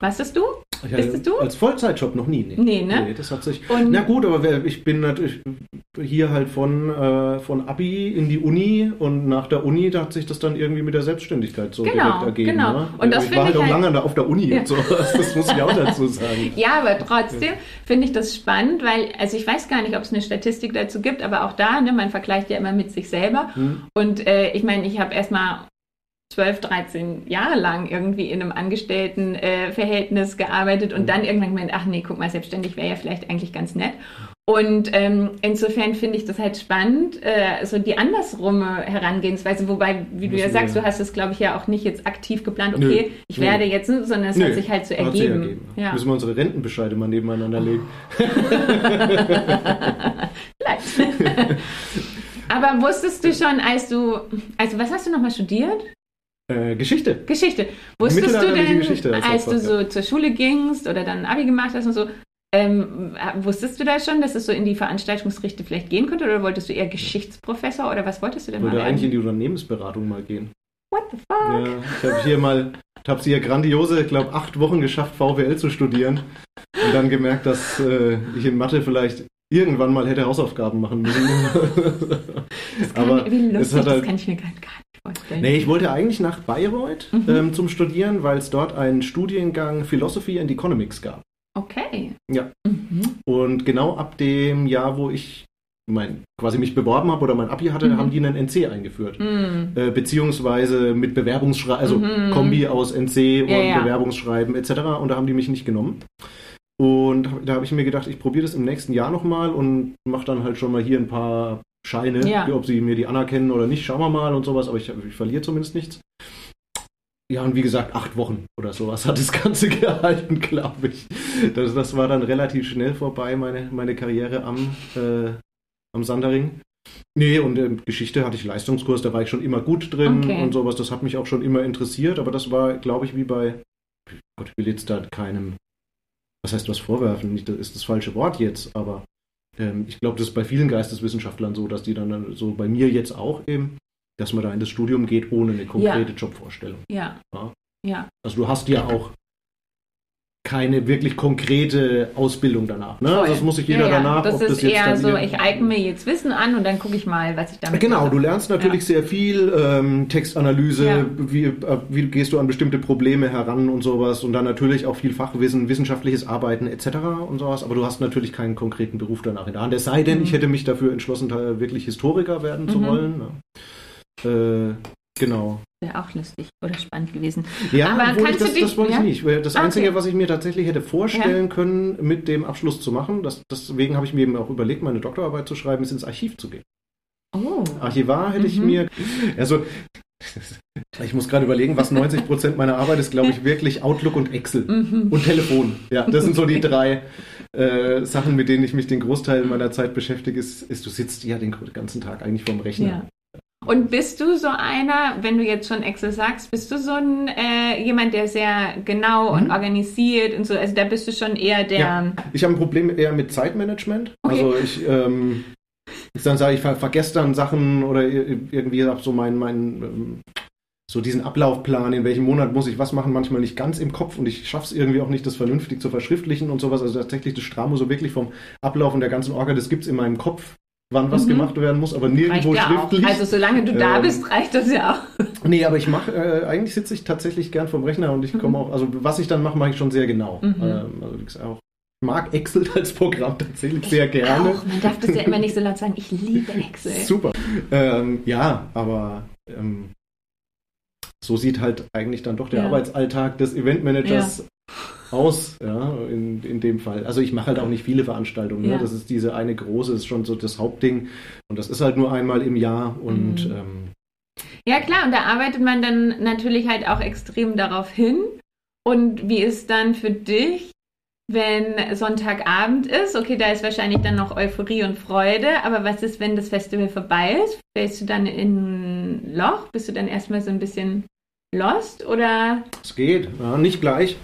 Was ist du? Ich Bist es du? Als Vollzeitjob noch nie. Nee. Nee, ne? Nee, das hat sich. Und- Na gut, aber ich bin natürlich hier halt von, äh, von Abi in die Uni und nach der Uni, da hat sich das dann irgendwie mit der Selbstständigkeit so Genau, direkt ergeben. genau. Ne? Und das ich war halt auch halt- lange da auf der Uni Ja. und so. Das muss ich auch dazu sagen. Ja, aber trotzdem finde ich das spannend, weil, also ich weiß gar nicht, ob es eine Statistik dazu gibt, aber auch da, ne, man vergleicht ja immer mit sich selber. Hm. Und äh, ich meine, ich habe erstmal 12, 13 Jahre lang irgendwie in einem Angestelltenverhältnis äh, gearbeitet und Mhm. dann irgendwann gemeint, ach nee, guck mal, selbstständig wäre ja vielleicht eigentlich ganz nett. Und ähm, insofern finde ich das halt spannend, äh, so die andersrumme Herangehensweise, wobei, wie du ja sagst, du hast es, glaube ich, ja auch nicht jetzt aktiv geplant, Nö. okay, ich Nö. werde jetzt, sondern es Nö, hat sich halt so ergeben. ergeben. Ja. Müssen wir unsere Rentenbescheide mal nebeneinander legen. Vielleicht. Aber wusstest du schon, als du, also was hast du nochmal studiert? Äh, Geschichte. Geschichte. Wusstest du denn, Geschichte als du so zur Schule gingst oder dann Abi gemacht hast und so, ähm, wusstest du da schon, dass es so in die Veranstaltungsrichte vielleicht gehen könnte oder wolltest du eher Geschichtsprofessor oder was wolltest du denn Ich mal würde eigentlich in die Unternehmensberatung mal gehen. What the fuck? Ja, ich habe hier mal, ich habe sie ja grandiose, ich glaube, acht Wochen geschafft, VWL zu studieren. Und dann gemerkt, dass äh, ich in Mathe vielleicht irgendwann mal hätte Hausaufgaben machen müssen. Das kann, aber wie es lustig, hat halt- das kann ich mir gar, nicht. Nee, ich wollte eigentlich nach Bayreuth Mhm. ähm, zum Studieren, weil es dort einen Studiengang Philosophy and Economics gab. Okay. Ja. Mhm. Und genau ab dem Jahr, wo ich mein, quasi mich beworben habe oder mein Abi hatte, Mhm. haben die einen NC eingeführt. Mhm. Äh, beziehungsweise mit Bewerbungsschreiben, also Mhm. Kombi aus NC und Ja, ja. Bewerbungsschreiben etc. Und da haben die mich nicht genommen. Und da habe ich mir gedacht, ich probiere das im nächsten Jahr nochmal und mache dann halt schon mal hier ein paar Scheine, Ja. ob sie mir die anerkennen oder nicht, schauen wir mal und sowas, aber ich, ich verliere zumindest nichts. Ja, und wie gesagt, acht Wochen oder sowas hat das Ganze gehalten, glaube ich. Das, das war dann relativ schnell vorbei, meine, meine Karriere am, äh, am Sandering. Nee, und in Geschichte hatte ich Leistungskurs, da war ich schon immer gut drin Okay. und sowas. Das hat mich auch schon immer interessiert, aber das war, glaube ich, wie bei, Gott, ich will jetzt da keinem, was heißt was vorwerfen, nicht, das ist das falsche Wort jetzt, aber ähm, ich glaube, das ist bei vielen Geisteswissenschaftlern so, dass die dann so bei mir jetzt auch eben, dass man da in das Studium geht ohne eine konkrete Jobvorstellung. Ja. Ja. Ja. Also du hast ja auch keine wirklich konkrete Ausbildung danach. Ne? Also das muss sich jeder ja, ja. danach, Das ist das jetzt eher dann so, ich eigne mir jetzt Wissen an und dann gucke ich mal, was ich damit Genau, mache. du lernst natürlich sehr viel ähm, Textanalyse, Ja. wie, äh, wie gehst du an bestimmte Probleme heran und sowas und dann natürlich auch viel Fachwissen, wissenschaftliches Arbeiten etc. und sowas, aber du hast natürlich keinen konkreten Beruf danach in der Hand. Es sei denn, Mhm. ich hätte mich dafür entschlossen, wirklich Historiker werden zu Mhm. wollen. Ne? Äh, genau. Wäre auch lustig oder spannend gewesen. Ja, Aber kannst ich, du das, dich- das wollte ja? ich nicht. Das okay. Einzige, was ich mir tatsächlich hätte vorstellen können, mit dem Abschluss zu machen, das, deswegen habe ich mir eben auch überlegt, meine Doktorarbeit zu schreiben, ist ins Archiv zu gehen. Oh. Archivar hätte ich Mhm. mir. Also, ich muss gerade überlegen, was 90 Prozent meiner Arbeit ist, glaube ich, wirklich Outlook und Excel Mhm. und Telefon. Ja, das sind so die drei äh, Sachen, mit denen ich mich den Großteil meiner Zeit beschäftige. Ist, ist, du sitzt ja den ganzen Tag eigentlich vorm Rechner. Ja. Und bist du so einer, wenn du jetzt schon Excel sagst, bist du so ein äh, jemand, der sehr genau mhm. und organisiert und so? Also da bist du schon eher der. Ja, ich habe ein Problem eher mit Zeitmanagement. Okay. Also ich ähm, dann sage ich, ver vergesse dann Sachen oder irgendwie habe so mein, mein ähm, so diesen Ablaufplan, in welchem Monat muss ich was machen, manchmal nicht ganz im Kopf und ich schaffe es irgendwie auch nicht, das vernünftig zu verschriftlichen und sowas. Also tatsächlich das Stramo so wirklich vom Ablauf und der ganzen Orga, das gibt es in meinem Kopf, wann was mhm. gemacht werden muss, aber nirgendwo ja schriftlich. Auch. Also solange du ähm, da bist, reicht das ja auch. Nee, aber ich mache, äh, eigentlich sitze ich tatsächlich gern vom Rechner und ich komme mhm. auch, also was ich dann mache, mache ich schon sehr genau. Mhm. Ähm, also auch mag Excel als Programm tatsächlich ich sehr gerne. Auch. Man darf das ja immer nicht so laut sagen, ich liebe Excel. Super. Ähm, ja, aber ähm, so sieht halt eigentlich dann doch der ja. Arbeitsalltag des Eventmanagers ja. Aus, ja, in, in dem Fall. Also ich mache halt auch nicht viele Veranstaltungen. Ne? Ja. Ne? Das ist diese eine große, ist schon so das Hauptding. Und das ist halt nur einmal im Jahr und mhm. ähm, ja klar, und da arbeitet man dann natürlich halt auch extrem darauf hin. Und wie ist dann für dich, wenn Sonntagabend ist? Okay, da ist wahrscheinlich dann noch Euphorie und Freude, aber was ist, wenn das Festival vorbei ist? Fällst du dann in ein Loch? Bist du dann erstmal so ein bisschen Lost oder? Es geht, ja, nicht gleich.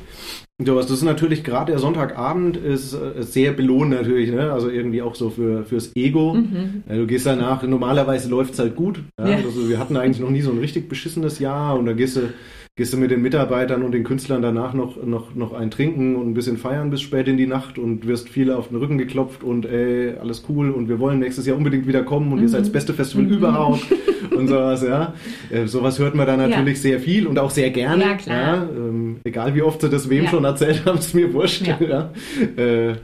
Das ist natürlich gerade der Sonntagabend ist äh, sehr belohnt natürlich, ne? also irgendwie auch so für, fürs Ego. Mhm. Du gehst danach, normalerweise läuft es halt gut. Ja? Ja. Also wir hatten eigentlich noch nie so ein richtig beschissenes Jahr und da gehst du gehst du mit den Mitarbeitern und den Künstlern danach noch, noch, noch ein Trinken und ein bisschen feiern bis spät in die Nacht und wirst viele auf den Rücken geklopft und ey, alles cool und wir wollen nächstes Jahr unbedingt wieder kommen und mhm. ihr seid das beste Festival mhm. überhaupt und sowas, ja. Äh, sowas hört man da natürlich ja. sehr viel und auch sehr gerne. Ja, klar. Ja, ähm, egal wie oft sie das wem ja. schon erzählt haben, ist mir wurscht. Ja. Äh,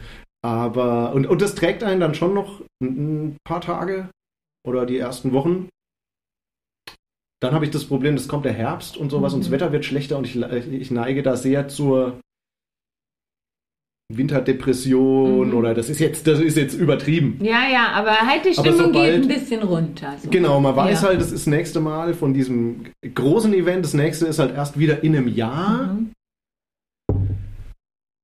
aber, und, und das trägt einen dann schon noch ein paar Tage oder die ersten Wochen dann habe ich das Problem, es kommt der Herbst und sowas mhm. und das mhm. Wetter wird schlechter und ich, ich neige da sehr zur Winterdepression mhm. oder das ist jetzt, das ist jetzt übertrieben. Ja, ja, aber halt die Stimmung sobald, geht ein bisschen runter. So. Genau, man weiß ja. halt, das ist das nächste Mal von diesem großen Event, das nächste ist halt erst wieder in einem Jahr. Mhm.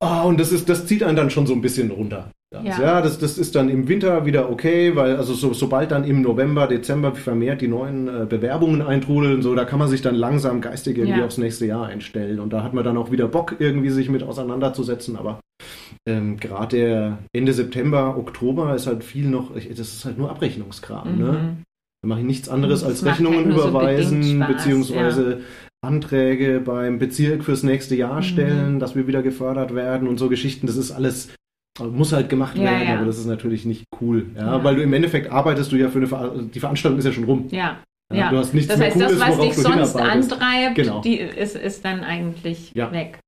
Oh, und das ist, das zieht einen dann schon so ein bisschen runter. Ja, ja das, das ist dann im Winter wieder okay, weil also so, sobald dann im November, Dezember vermehrt die neuen äh, Bewerbungen eintrudeln, so da kann man sich dann langsam geistig irgendwie ja. aufs nächste Jahr einstellen und da hat man dann auch wieder Bock irgendwie sich mit auseinanderzusetzen, aber ähm, gerade der Ende September, Oktober ist halt viel noch, das ist halt nur Abrechnungskram, ne? mhm. ne? Da mache ich nichts anderes als Rechnungen halt überweisen, so beziehungsweise ja. Anträge beim Bezirk fürs nächste Jahr mhm. stellen, dass wir wieder gefördert werden und so Geschichten. Das ist alles muss halt gemacht ja, werden, ja. aber das ist natürlich nicht cool. Ja, ja, Weil du im Endeffekt arbeitest du ja für eine Ver die Veranstaltung ist ja schon rum. Ja. ja. Du hast nichts das heißt, mehr Cooles, das, was dich sonst antreibt, genau. die ist, ist dann eigentlich weg.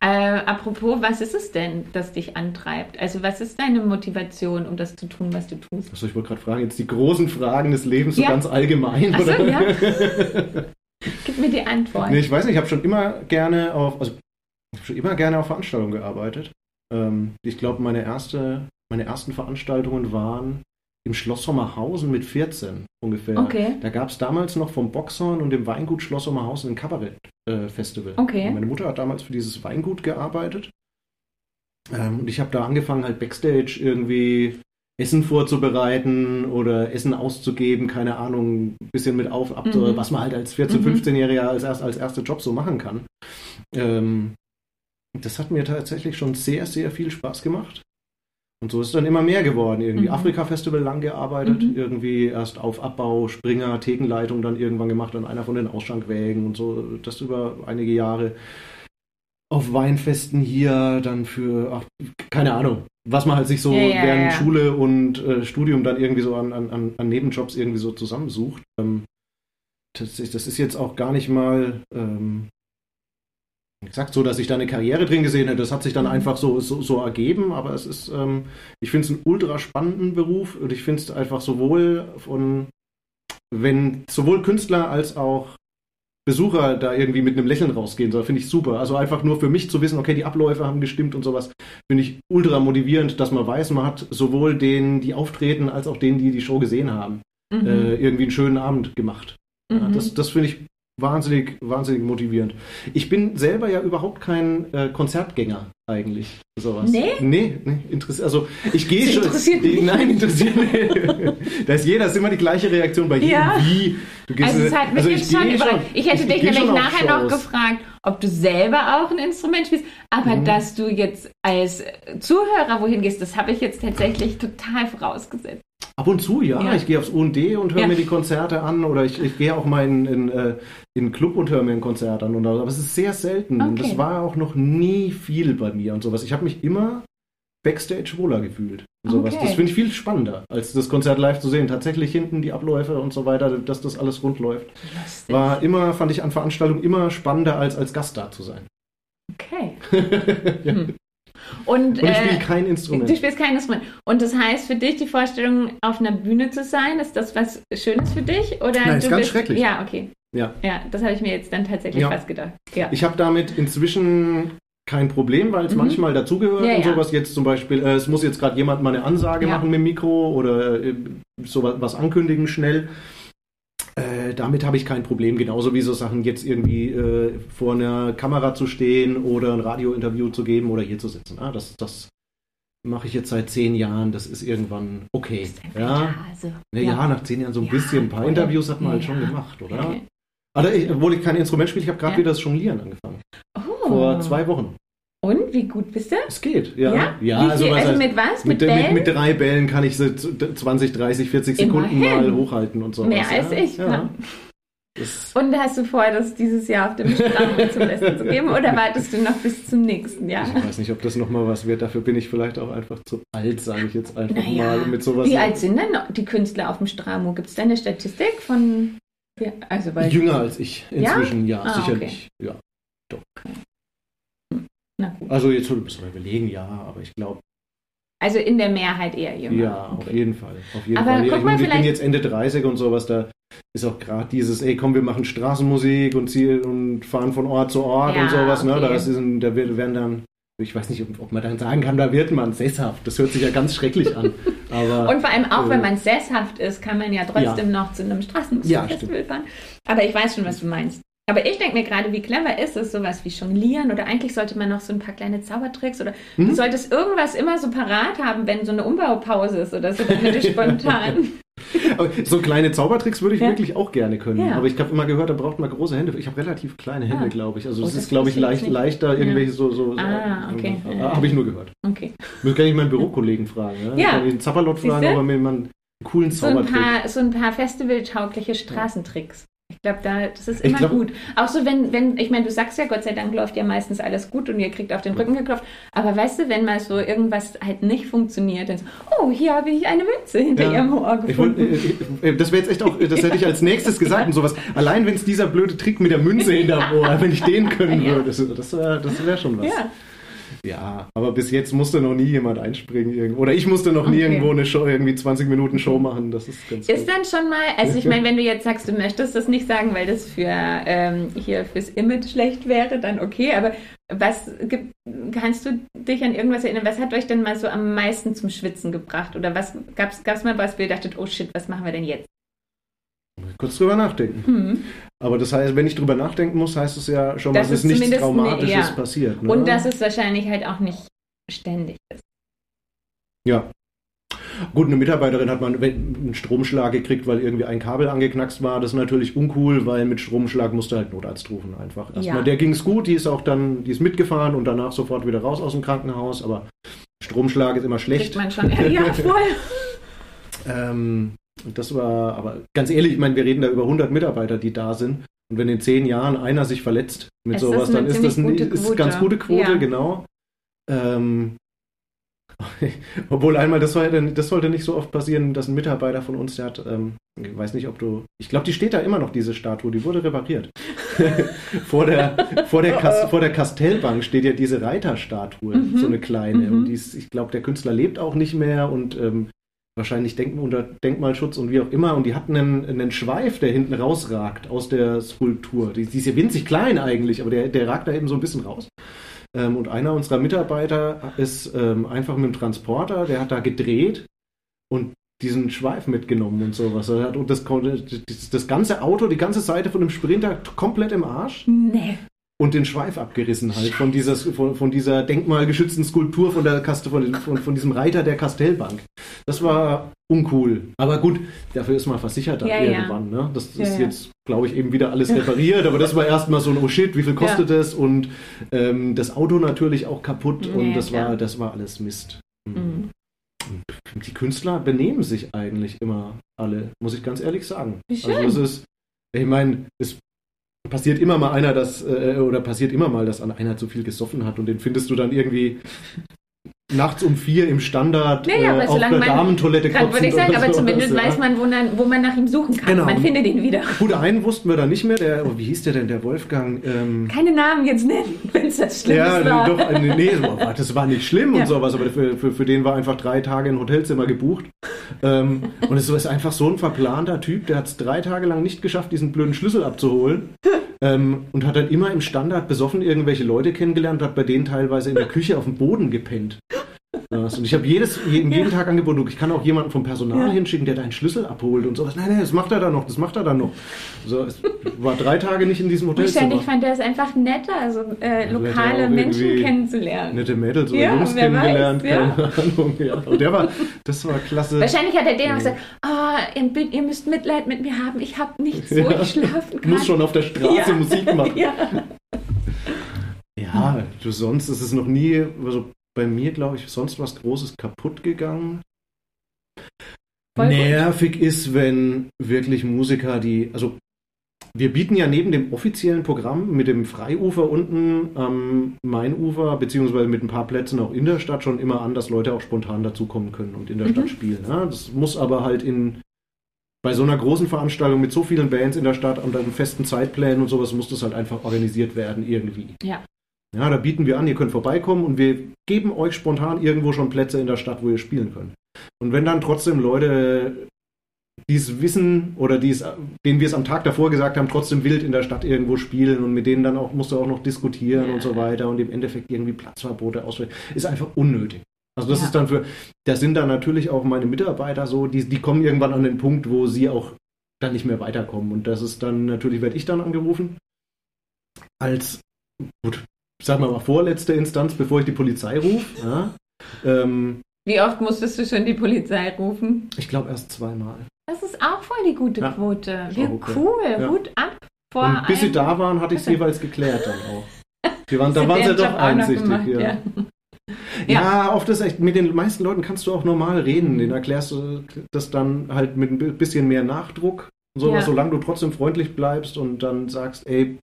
Äh, apropos, was ist es denn, das dich antreibt? Also was ist deine Motivation, um das zu tun, was du tust? Also ich wollte gerade fragen, jetzt die großen Fragen des Lebens so ganz allgemein. Ach so, oder? ja. Gib mir die Antwort. Nee, ich weiß nicht, ich habe schon immer gerne auf, also schon immer gerne auf Veranstaltungen gearbeitet. Ähm, ich glaube, meine, erste, meine ersten Veranstaltungen waren im Schloss Sommerhausen mit 14 ungefähr. Okay. Da gab es damals noch vom Boxhorn und dem Weingut Schloss Sommerhausen ein Kabarett-Festival. Äh, okay. Meine Mutter hat damals für dieses Weingut gearbeitet. Ähm, und ich habe da angefangen, halt Backstage irgendwie Essen vorzubereiten oder Essen auszugeben, keine Ahnung, ein bisschen mit auf, ab, mhm. was man halt als 14-, mhm. 15-Jähriger als, erst, als erster Job so machen kann. Ähm, das hat mir tatsächlich schon sehr, sehr viel Spaß gemacht. Und so ist es dann immer mehr geworden. Irgendwie mhm. Afrika-Festival lang gearbeitet, mhm. irgendwie erst auf Abbau, Springer, Thekenleitung dann irgendwann gemacht, dann einer von den Ausschankwägen und so, das über einige Jahre. Auf Weinfesten hier dann für, ach, keine Ahnung, was man halt sich so ja, ja, während ja. Schule und äh, Studium dann irgendwie so an, an, an Nebenjobs irgendwie so zusammensucht. Ähm, das, das, ist jetzt auch gar nicht mal ähm, exakt so, dass ich da eine Karriere drin gesehen hätte. Das hat sich dann mhm. einfach so, so, so, ergeben, aber es ist, ähm, ich finde es einen ultra spannenden Beruf und ich finde es einfach sowohl von, wenn sowohl Künstler als auch Besucher da irgendwie mit einem Lächeln rausgehen soll, finde ich super. Also einfach nur für mich zu wissen, okay, die Abläufe haben gestimmt und sowas, finde ich ultra motivierend, dass man weiß, man hat sowohl denen, die auftreten, als auch denen, die die Show gesehen haben, mhm. äh, irgendwie einen schönen Abend gemacht. Mhm. Ja, das das finde ich wahnsinnig, wahnsinnig motivierend. Ich bin selber ja überhaupt kein äh, Konzertgänger eigentlich. Sowas. Nee? Nee, nee interessiert. Also ich gehe Das schon. interessiert mich. Nein, interessiert mich. da ist jeder, ist immer die gleiche Reaktion bei jedem. Ja. Wie? Du gehst, Also es hat mich also jetzt schon überrascht. Ich hätte dich gehe nämlich nachher noch Shows. gefragt, ob du selber auch ein Instrument spielst, aber Mhm. dass du jetzt als Zuhörer wohin gehst, das habe ich jetzt tatsächlich total vorausgesetzt. Ab und zu, ja. Ja. Ich gehe aufs UND und höre Ja. mir die Konzerte an oder ich, ich gehe auch mal in, in, äh, in einen Club und höre mir ein Konzert an. Und, aber es ist sehr selten. Und Okay. das war auch noch nie viel bei mir und sowas. Ich habe mich immer Backstage wohler gefühlt. Und sowas. Okay. Das finde ich viel spannender, als das Konzert live zu sehen. Tatsächlich hinten die Abläufe und so weiter, dass das alles rund läuft. Lustig. War immer, fand ich an Veranstaltungen immer spannender, als als Gast da zu sein. Okay. ja. Hm. Und, Und ich spiele äh, kein du Instrument. spielst kein Instrument. Und das heißt für dich, die Vorstellung, auf einer Bühne zu sein, ist das was Schönes für dich? Oder Nein, ist du ganz bist, schrecklich. Ja, okay. Ja. Ja, das habe ich mir jetzt dann tatsächlich Ja. fast gedacht. Ja. Ich habe damit inzwischen kein Problem, weil es Mhm. manchmal dazugehört Ja, und ja. sowas. Jetzt zum Beispiel, äh, es muss jetzt gerade jemand mal eine Ansage Ja. machen mit dem Mikro oder äh, sowas was ankündigen schnell. Äh, damit habe ich kein Problem. Genauso wie so Sachen jetzt irgendwie äh, vor einer Kamera zu stehen oder ein Radiointerview zu geben oder hier zu sitzen. Ah, das, das mache ich jetzt seit zehn Jahren. Das ist irgendwann okay. Bist einfach Ja. Hase. Ja, ja, nach zehn Jahren so ein Ja, bisschen. Ein paar. Interviews hat man halt Ja. schon gemacht, oder? Okay. Also ich, obwohl ich kein Instrument spiele, ich habe gerade Ja. wieder das Jonglieren angefangen. Oh. Vor zwei Wochen. Und wie gut bist du? Es geht, ja. Ja? ja also, was Also heißt, mit was? Mit, Mit mit, Bällen? mit drei Bällen kann ich sie zu- 20, 30, 40 Sekunden Immerhin. mal hochhalten und so. Mehr als ich, Ja. ja. Das, Und hast du vor, das dieses Jahr auf dem Strand zum Besten zu geben oder wartest du noch bis zum nächsten Jahr? ich weiß nicht, ob das nochmal was wird. Dafür bin ich vielleicht auch einfach zu alt, sage ich jetzt einfach Naja, mal mit sowas. wie alt sind denn die Künstler auf dem Stramo? Gibt es da eine Statistik von... Ja, Also Jünger als ich Ja? inzwischen, ja, Ah, sicherlich. Ja. na gut. Also jetzt müssen wir überlegen, ja, aber ich glaube, Also in der Mehrheit eher jünger. ja, auf Okay. jeden Fall. Auf jeden Aber Fall. Ja, guck ich, mal, meine, ich bin vielleicht- jetzt Ende 30 und sowas, da ist auch gerade dieses, ey komm, wir machen Straßenmusik und ziehen und fahren von Ort zu Ort Ja, und sowas, ne? okay. Da, ist da werden dann, ich weiß nicht, ob, man dann sagen kann, da wird man sesshaft. Das hört sich ja ganz schrecklich an. Aber Und vor allem auch, Äh, wenn man sesshaft ist, kann man ja trotzdem noch zu einem Ja, Straßenmusikfestival fahren. Aber ich weiß schon, was du meinst. Aber ich denke mir gerade, wie clever ist es, sowas wie Jonglieren oder eigentlich sollte man noch so ein paar kleine Zaubertricks oder Mhm. du solltest irgendwas immer so parat haben, wenn so eine Umbaupause ist oder so, damit du spontan. So kleine Zaubertricks würde ich Ja. wirklich auch gerne können. Ja. Aber ich habe immer gehört, da braucht man große Hände. Ich habe relativ kleine Hände, Ah. glaube ich. Also Oh, es das ist, glaube ich, leicht, nicht. leichter, irgendwelche so. so Ah, okay. Äh, Ja. habe ich nur gehört. Okay. Das kann ich meinen Bürokollegen fragen. Ja? Ja. Kann ich den Zapperlot fragen, ob er mir mal einen coolen So ein Zaubertrick. paar, so ein paar festivaltaugliche Straßentricks. Ich glaube, da, das ist Ich immer glaub- gut. Auch so, wenn, wenn, ich meine, du sagst ja, Gott sei Dank läuft ja meistens alles gut und ihr kriegt auf den Rücken geklopft. Aber weißt du, wenn mal so irgendwas halt nicht funktioniert, dann so, oh, hier habe ich eine Münze hinter Ja. ihrem Ohr Ich gefunden. äh, äh, das wäre jetzt echt auch, das hätte ich als nächstes gesagt und sowas. Allein wenn es dieser blöde Trick mit der Münze hinterm Ohr, wenn ich den können Ja. würde, das, das wäre schon was. ja. Ja, aber bis jetzt musste noch nie jemand einspringen. irgendwo. Oder ich musste noch nie Okay. irgendwo eine Show, irgendwie 20 Minuten Show machen. Das ist ganz Ist gut. dann schon mal, also ich meine, wenn du jetzt sagst, du möchtest das nicht sagen, weil das für ähm, hier fürs Image schlecht wäre, dann okay. Aber was gibt, kannst du dich an irgendwas erinnern? Was hat euch denn mal so am meisten zum Schwitzen gebracht? Oder was gab es mal was, wo ihr dachtet, oh shit, was machen wir denn jetzt? Kurz drüber nachdenken. Hm. Aber das heißt, wenn ich drüber nachdenken muss, heißt es ja schon mal, Das dass ist nichts zumindest ne- Traumatisches ja. passiert. Ne? Und dass es wahrscheinlich halt auch nicht ständig ist. Ja. Gut, eine Mitarbeiterin hat mal einen Stromschlag gekriegt, weil irgendwie ein Kabel angeknackst war. Das ist natürlich uncool, weil mit Stromschlag musste halt Notarzt rufen einfach. Erstmal, Ja. der ging es gut, die ist auch dann, die ist mitgefahren und danach sofort wieder raus aus dem Krankenhaus, aber Stromschlag ist immer schlecht. Kriegt man schon. Ja, voll. Ähm, und das war, aber ganz ehrlich, ich meine, wir reden da über 100 Mitarbeiter, die da sind. Und wenn in zehn Jahren einer sich verletzt mit Es ist sowas, dann ist das eine ist ganz gute Quote, Ja. genau. Ähm, obwohl einmal, das, sollte, das sollte nicht so oft passieren, dass ein Mitarbeiter von uns, der hat, ähm, ich weiß nicht, ob du, ich glaube, die steht da immer noch, diese Statue, die wurde repariert. vor, der, vor, der Kas, vor der Kastellbank steht ja diese Reiterstatue, Mhm. so eine kleine. Mhm. Und die ist, ich glaube, der Künstler lebt auch nicht mehr und ähm, wahrscheinlich Denk unter Denkmalschutz und wie auch immer. Und die hat einen, einen Schweif, der hinten rausragt aus der Skulptur. Die, die ist ja winzig klein eigentlich, aber der, der ragt da eben so ein bisschen raus. Ähm, und einer unserer Mitarbeiter ist ähm, einfach mit dem Transporter, der hat da gedreht und diesen Schweif mitgenommen und sowas. Und das, das, das ganze Auto, die ganze Seite von dem Sprinter komplett im Arsch. Nee. Und den Schweif abgerissen halt von dieser, von, von dieser denkmalgeschützten Skulptur von der Kaste, von, von, von diesem Reiter der Kastellbank. Das war uncool. Aber gut, dafür ist man versichert dann Ja, irgendwann. Ne? Das Ja, ist ja. jetzt, glaube ich, eben wieder alles repariert. Aber das war erstmal so ein Oh shit, wie viel kostet es? Und ähm, das Auto natürlich auch kaputt. Ja, und das war, das war alles Mist. Mhm. Die Künstler benehmen sich eigentlich immer alle, muss ich ganz ehrlich sagen. Wie schön. Also es ist, ich meine, es passiert immer mal einer, das äh, oder passiert immer mal, dass einer zu viel gesoffen hat und den findest du dann irgendwie nachts um vier im Standard Naja, aber äh, auf der man- Damentoilette Gerade würde ich sagen, aber zumindest weiß man, wo, dann, wo man nach ihm suchen kann. Genau. Man findet ihn wieder. Gut, einen wussten wir da nicht mehr, der, oh, wie hieß der denn, der Wolfgang? Ähm, Keine Namen jetzt nennen, wenn es das Schlimmste ja, war. doch, äh, nee, so, das war nicht schlimm Ja. und sowas, aber für, für, für den war einfach drei Tage ein Hotelzimmer gebucht. Ähm, und es ist einfach so ein verplanter Typ, der hat es drei Tage lang nicht geschafft, diesen blöden Schlüssel abzuholen. Ähm, und hat dann immer im Standard besoffen irgendwelche Leute kennengelernt, hat bei denen teilweise in der Küche auf dem Boden gepennt. Und ich habe jedes, jeden, jeden Tag angeboten, ich kann auch jemanden vom Personal hinschicken, der deinen Schlüssel abholt und sowas. Nein, nein, das macht er dann noch, das macht er dann noch. So, es war drei Tage nicht in diesem Hotelzimmer. Wahrscheinlich fand er es einfach netter, also äh, lokale Menschen kennenzulernen. nette Mädels oder Ja, Jungs kennengelernt, weiß, ja. keine Ahnung. Ja. Und der war, das war klasse. Wahrscheinlich hat er denen auch gesagt, ah, ihr, ihr müsst Mitleid mit mir haben, ich habe nichts, wo ich schlafen kann. Muss schon auf der Straße. Musik machen. Ja. Ja, du, sonst ist es noch nie, also bei mir glaube ich, sonst was Großes kaputt gegangen. Voll gut. Nervig ist, wenn wirklich Musiker, die, also wir bieten ja neben dem offiziellen Programm mit dem Freiufer unten am Mainufer, beziehungsweise mit ein paar Plätzen auch in der Stadt schon immer an, dass Leute auch spontan dazukommen können und in der Mhm. Stadt spielen. Ja, das muss aber halt in bei so einer großen Veranstaltung mit so vielen Bands in der Stadt und dann festen Zeitplänen und sowas muss das halt einfach organisiert werden irgendwie. Ja. Ja, da bieten wir an, ihr könnt vorbeikommen und wir geben euch spontan irgendwo schon Plätze in der Stadt, wo ihr spielen könnt. Und wenn dann trotzdem Leute, die es wissen oder die es, denen wir es am Tag davor gesagt haben, trotzdem wild in der Stadt irgendwo spielen und mit denen dann auch musst du auch noch diskutieren Ja. und so weiter und im Endeffekt irgendwie Platzverbote auswählen, ist einfach unnötig. Also das Ja. ist dann für, da sind dann natürlich auch meine Mitarbeiter so, die, die kommen irgendwann an den Punkt, wo sie auch dann nicht mehr weiterkommen. Und das ist dann, natürlich werde ich dann angerufen. Als, gut, sagen wir mal, vorletzte Instanz, bevor ich die Polizei rufe. Ja. Ähm, Wie oft musstest du schon die Polizei rufen? ich glaube erst zweimal. Das ist auch voll die gute Ja, Quote. Wie okay. cool, Ja. Hut ab. Vor Und bis sie da waren, hatte ich es jeweils geklärt dann auch. Die waren, da waren sie doch einsichtig. gemacht, ja. ja. Ja. oft ist echt, mit den meisten Leuten kannst du auch normal reden. Den erklärst du das dann halt mit ein bisschen mehr Nachdruck. und Sowas, solange du trotzdem freundlich bleibst und dann sagst, ey,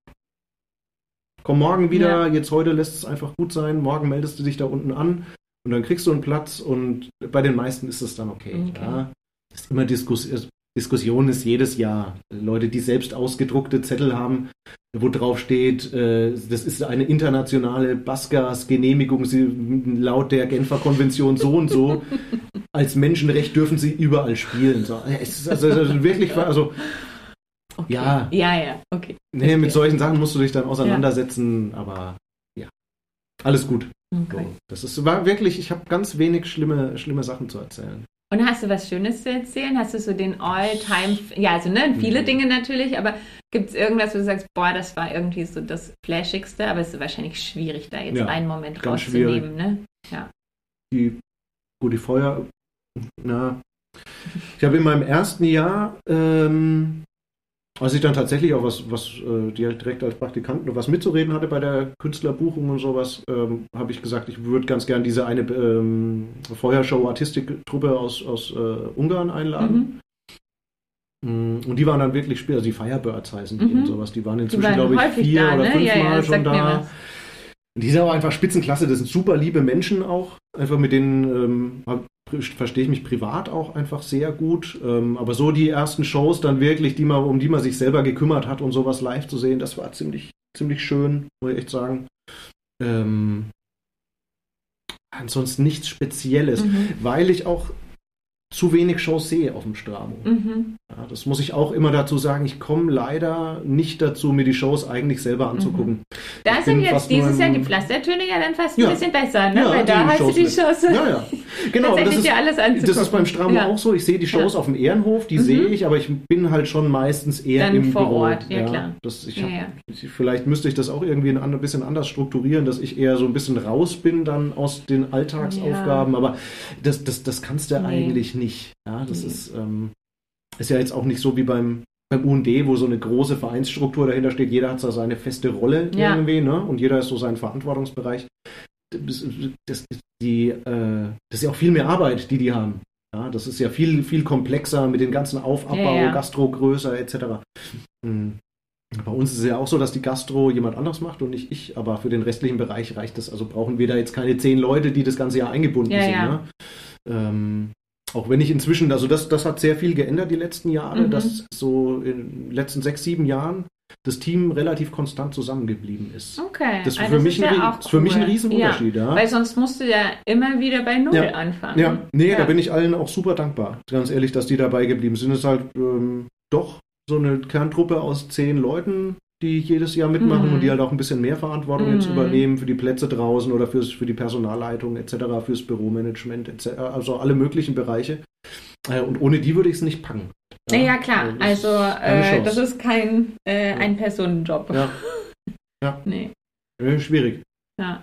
komm morgen wieder, Ja. jetzt heute lässt es einfach gut sein, morgen meldest du dich da unten an und dann kriegst du einen Platz und bei den meisten ist es dann okay. Okay. Ja. Ist immer Diskus Diskussion ist jedes Jahr. Leute, die selbst ausgedruckte Zettel haben, wo drauf steht, äh, das ist eine internationale Baskers-Genehmigung, sie, laut der Genfer Konvention so und so. Als Menschenrecht dürfen sie überall spielen. So, es ist also wirklich, also, Okay. Ja. Ja, ja, okay. nee, mit Verstehe. solchen Sachen musst du dich dann auseinandersetzen, aber ja, alles gut. So, okay. das ist, war wirklich, ich habe ganz wenig schlimme, schlimme Sachen zu erzählen. Und hast du was Schönes zu erzählen? Hast du so den All-Time, ja, also ne, viele Mhm. Dinge natürlich, aber gibt es irgendwas, wo du sagst, boah, das war irgendwie so das Flashigste, aber es ist wahrscheinlich schwierig, da jetzt Ja, einen Moment rauszunehmen, ne? die, gut, die Feuer, na, ich habe in meinem ersten Jahr, ähm, als ich dann tatsächlich auch was, was äh, direkt als Praktikant noch was mitzureden hatte bei der Künstlerbuchung und sowas, ähm, habe ich gesagt, ich würde ganz gern diese eine ähm, Feuershow-Artistik-Truppe aus, aus äh, Ungarn einladen. Mhm. Mm, Und die waren dann wirklich Spiel, also die Firebirds heißen die Mhm. und sowas. Die waren Die inzwischen, waren glaube ich, vier da, oder ne? fünfmal Ja, ja, schon da. die sind aber einfach Spitzenklasse, das sind super liebe Menschen auch. Einfach mit denen ähm, verstehe ich mich privat auch einfach sehr gut. Ähm, aber so die ersten Shows dann wirklich, die man, um die man sich selber gekümmert hat und sowas live zu sehen, das war ziemlich, ziemlich schön, muss ich echt sagen. Ähm, ansonsten nichts Spezielles, Mhm. weil ich auch zu wenig Shows sehe auf dem Stramo. Mhm. Ja, das muss ich auch immer dazu sagen. Ich komme leider nicht dazu, mir die Shows eigentlich selber anzugucken. Da Ich sind jetzt dieses Jahr die Pflastertöne ja dann fast Ja. ein bisschen besser, ne? Ja, Weil da hast du die Shows Chance. Ja, ja. Genau, das ist, das ist beim Stramo Ja. auch so. Ich sehe die Shows auf dem Ehrenhof, die Mhm. sehe ich, aber ich bin halt schon meistens eher Dann im vor Büro. Ort, ja, klar. Das, hab, vielleicht müsste ich das auch irgendwie ein bisschen anders strukturieren, dass ich eher so ein bisschen raus bin dann aus den Alltagsaufgaben, aber das, das, das kannst du Nee. eigentlich nicht. Ja, das Nee. ist, ähm, ist ja jetzt auch nicht so wie beim beim UND, wo so eine große Vereinsstruktur dahinter steht, jeder hat so seine feste Rolle Ja. irgendwie, ne? Und jeder ist so sein Verantwortungsbereich. Das, das, ist die, äh, das ist ja auch viel mehr Arbeit, die die haben. Ja, das ist ja viel, viel komplexer mit den ganzen Aufabbau, Ja, ja. Gastro größer etc. Mhm. Bei uns ist es ja auch so, dass die Gastro jemand anders macht und nicht ich, aber für den restlichen Bereich reicht das. Also brauchen wir da jetzt keine zehn Leute, die das ganze Jahr eingebunden Ja, sind. Ne? Ähm, auch wenn ich inzwischen, also das, das hat sehr viel geändert die letzten Jahre, Mhm. dass so in den letzten sechs, sieben Jahren das Team relativ konstant zusammengeblieben ist. Okay. Das ist Ah, für, mich, ist ein, ja ist für mich ein cool. Riesenunterschied. Ja. Weil sonst musst du ja immer wieder bei Null Ja. anfangen. Ja, nee, Ja. da bin ich allen auch super dankbar. Ganz ehrlich, dass die dabei geblieben sind. Es ist halt ähm, doch so eine Kerntruppe aus zehn Leuten, die jedes Jahr mitmachen Mhm. und die halt auch ein bisschen mehr Verantwortung jetzt Mhm. übernehmen für die Plätze draußen oder fürs, für die Personalleitung etc., fürs Büromanagement etc., also alle möglichen Bereiche. Äh, und ohne die würde ich es nicht packen. Ja, ja klar. das Also ist keine äh, das ist kein äh, Ein-Personen-Job. Ja, Nee. äh, schwierig. Ja.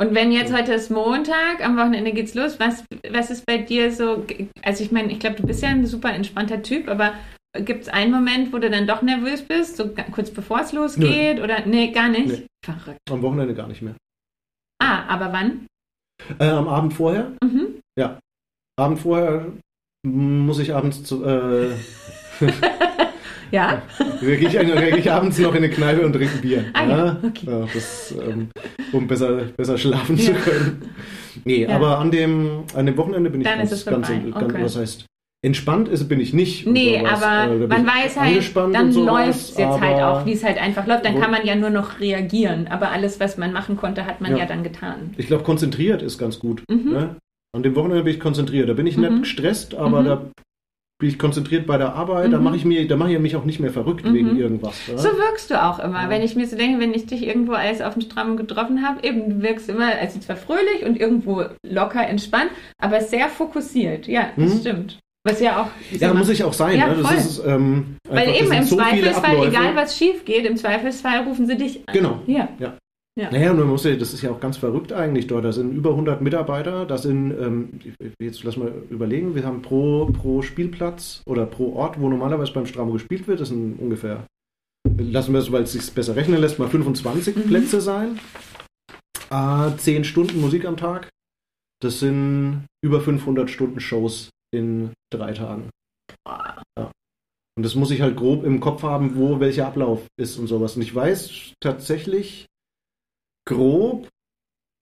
Und wenn jetzt heute ist Montag, am Wochenende geht's los, was, was ist bei dir so, also ich meine, ich glaube, du bist ja ein super entspannter Typ, aber gibt es einen Moment, wo du dann doch nervös bist, so kurz bevor es losgeht? Oder nee, gar nicht? Nee. Verrückt. Am Wochenende gar nicht mehr. Ah, aber wann? Äh, am Abend vorher? Mhm. Abend vorher muss ich abends zu, äh, Ja. gehe ich, gehe ich abends noch in eine Kneipe und trinke Bier. Ah, ja, okay. Ja, das, ähm, um besser, besser schlafen Ja. zu können. Nee, Ja. aber an dem, an dem Wochenende bin ich Dann ganz, es ganz, vorbei. ganz, Okay. was heißt, entspannt ist, bin ich nicht. Nee, sowas. aber Äh, da man weiß halt, dann läuft es jetzt halt auch, wie es halt einfach läuft. Dann kann man ja nur noch reagieren. Aber alles, was man machen konnte, hat man ja, Ja. dann getan. Ich glaube, konzentriert ist ganz gut. Mhm. Ne? An dem Wochenende bin ich konzentriert. Da bin ich Mhm. nicht gestresst, aber Mhm. da bin ich konzentriert bei der Arbeit. Da Mhm. mache ich mir, da mache ich mich auch nicht mehr verrückt Mhm. wegen irgendwas. Ja? So wirkst du auch immer. Ja. Wenn ich mir so denke, wenn ich dich irgendwo alles auf dem Stramm getroffen habe, eben, du wirkst immer, also zwar fröhlich und irgendwo locker entspannt, aber sehr fokussiert. Ja, das Mhm. stimmt. Was ja auch. Ja, muss ich auch sein. Ja, ne? Ist, ähm, Weil einfach, eben im so Zweifelsfall, egal was schief geht, im Zweifelsfall rufen sie dich an. Genau. Ja. Naja, und man muss ja, das ist ja auch ganz verrückt eigentlich dort. Da sind über 100 Mitarbeiter. Das sind, ähm, jetzt lass mal überlegen, wir haben pro, pro Spielplatz oder pro Ort, wo normalerweise beim Stramo gespielt wird, das sind ungefähr, lassen wir es, weil es sich besser rechnen lässt, mal 25 Mhm. Plätze sein. Äh, 10 Stunden Musik am Tag. Das sind über 500 Stunden Shows in drei Tagen. Ja. Und das muss ich halt grob im Kopf haben, wo welcher Ablauf ist und sowas. Und ich weiß tatsächlich grob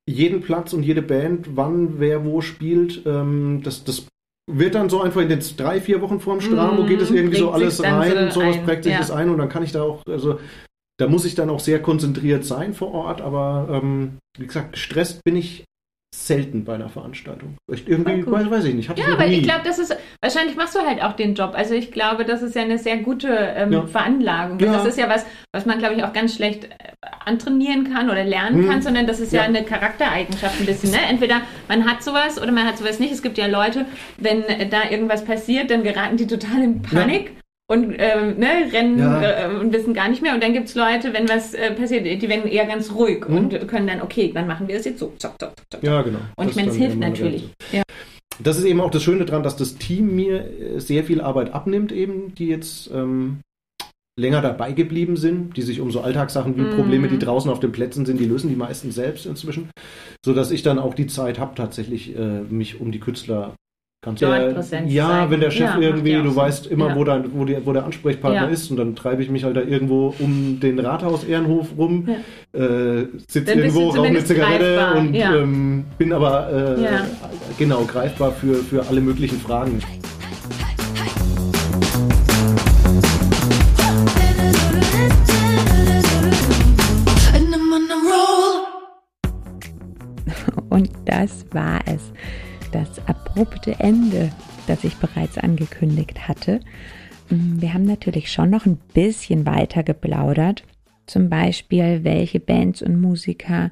jeden Platz und jede Band, wann wer wo spielt. Ähm, das, das wird dann so einfach in den drei, vier Wochen vorm Stramo Mhm, geht es irgendwie so alles rein, so sowas ein, prägt sich ja. das ein und dann kann ich da auch, also da muss ich dann auch sehr konzentriert sein vor Ort, aber ähm, wie gesagt, gestresst bin ich selten bei einer Veranstaltung. Ich, irgendwie, gut. weiß, weiß ich nicht. Hatte Ja, noch weil nie. ich glaube, das ist, wahrscheinlich machst du halt auch den Job. Also ich glaube, das ist ja eine sehr gute ähm, Ja. Veranlagung. Ja. Das ist ja was, was man, glaube ich, auch ganz schlecht äh, antrainieren kann oder lernen Hm. kann, sondern das ist ja. Ja. eine Charaktereigenschaft ein bisschen. Ne? Entweder man hat sowas oder man hat sowas nicht. Es gibt ja Leute, wenn äh, da irgendwas passiert, dann geraten die total in Panik. Und ähm, ne, rennen Ja. äh, und wissen gar nicht mehr. Und dann gibt es Leute, wenn was äh, passiert, die werden eher ganz ruhig Mhm. und können dann, okay, dann machen wir es jetzt so. Zack, zack, zack. ja, genau. Und Das ich meine, es hilft natürlich. Ja. Das ist eben auch das Schöne daran, dass das Team mir äh, sehr viel Arbeit abnimmt, eben, die jetzt ähm, länger dabei geblieben sind, die sich um so Alltagssachen wie Mhm. Probleme, die draußen auf den Plätzen sind, die lösen die meisten selbst inzwischen, sodass ich dann auch die Zeit habe, tatsächlich äh, mich um die Künstler ganz zu Ja, sein. wenn der Chef Ja, irgendwie, du Sinn. weißt immer, Ja. wo, da, wo, der, wo der Ansprechpartner Ja. ist und dann treibe ich mich halt da irgendwo um den Rathaus-Ehrenhof rum, äh, sitze irgendwo, rauche eine Zigarette greifbar, und ja. ähm, bin aber äh, Ja. genau greifbar für, für alle möglichen Fragen. Und das war es. Das abrupte Ende, das ich bereits angekündigt hatte. Mm, Wir haben natürlich schon noch ein bisschen weiter geplaudert. Zum Beispiel, welche Bands und Musiker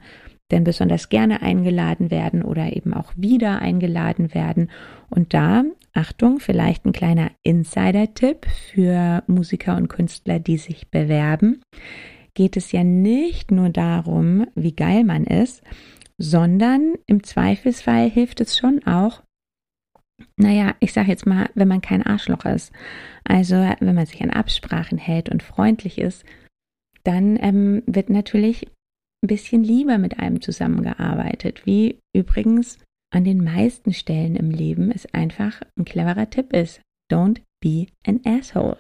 denn besonders gerne eingeladen werden oder eben auch wieder eingeladen werden. Und da, Achtung, vielleicht ein kleiner Insider-Tipp für Musiker und Künstler, die sich bewerben, geht es ja nicht nur darum, wie geil man ist, sondern im Zweifelsfall hilft es schon auch, naja, ich sage jetzt mal, wenn man kein Arschloch ist, also wenn man sich an Absprachen hält und freundlich ist, dann ähm, wird natürlich ein bisschen lieber mit einem zusammengearbeitet, wie übrigens an den meisten Stellen im Leben es einfach ein cleverer Tipp ist. Don't be an asshole.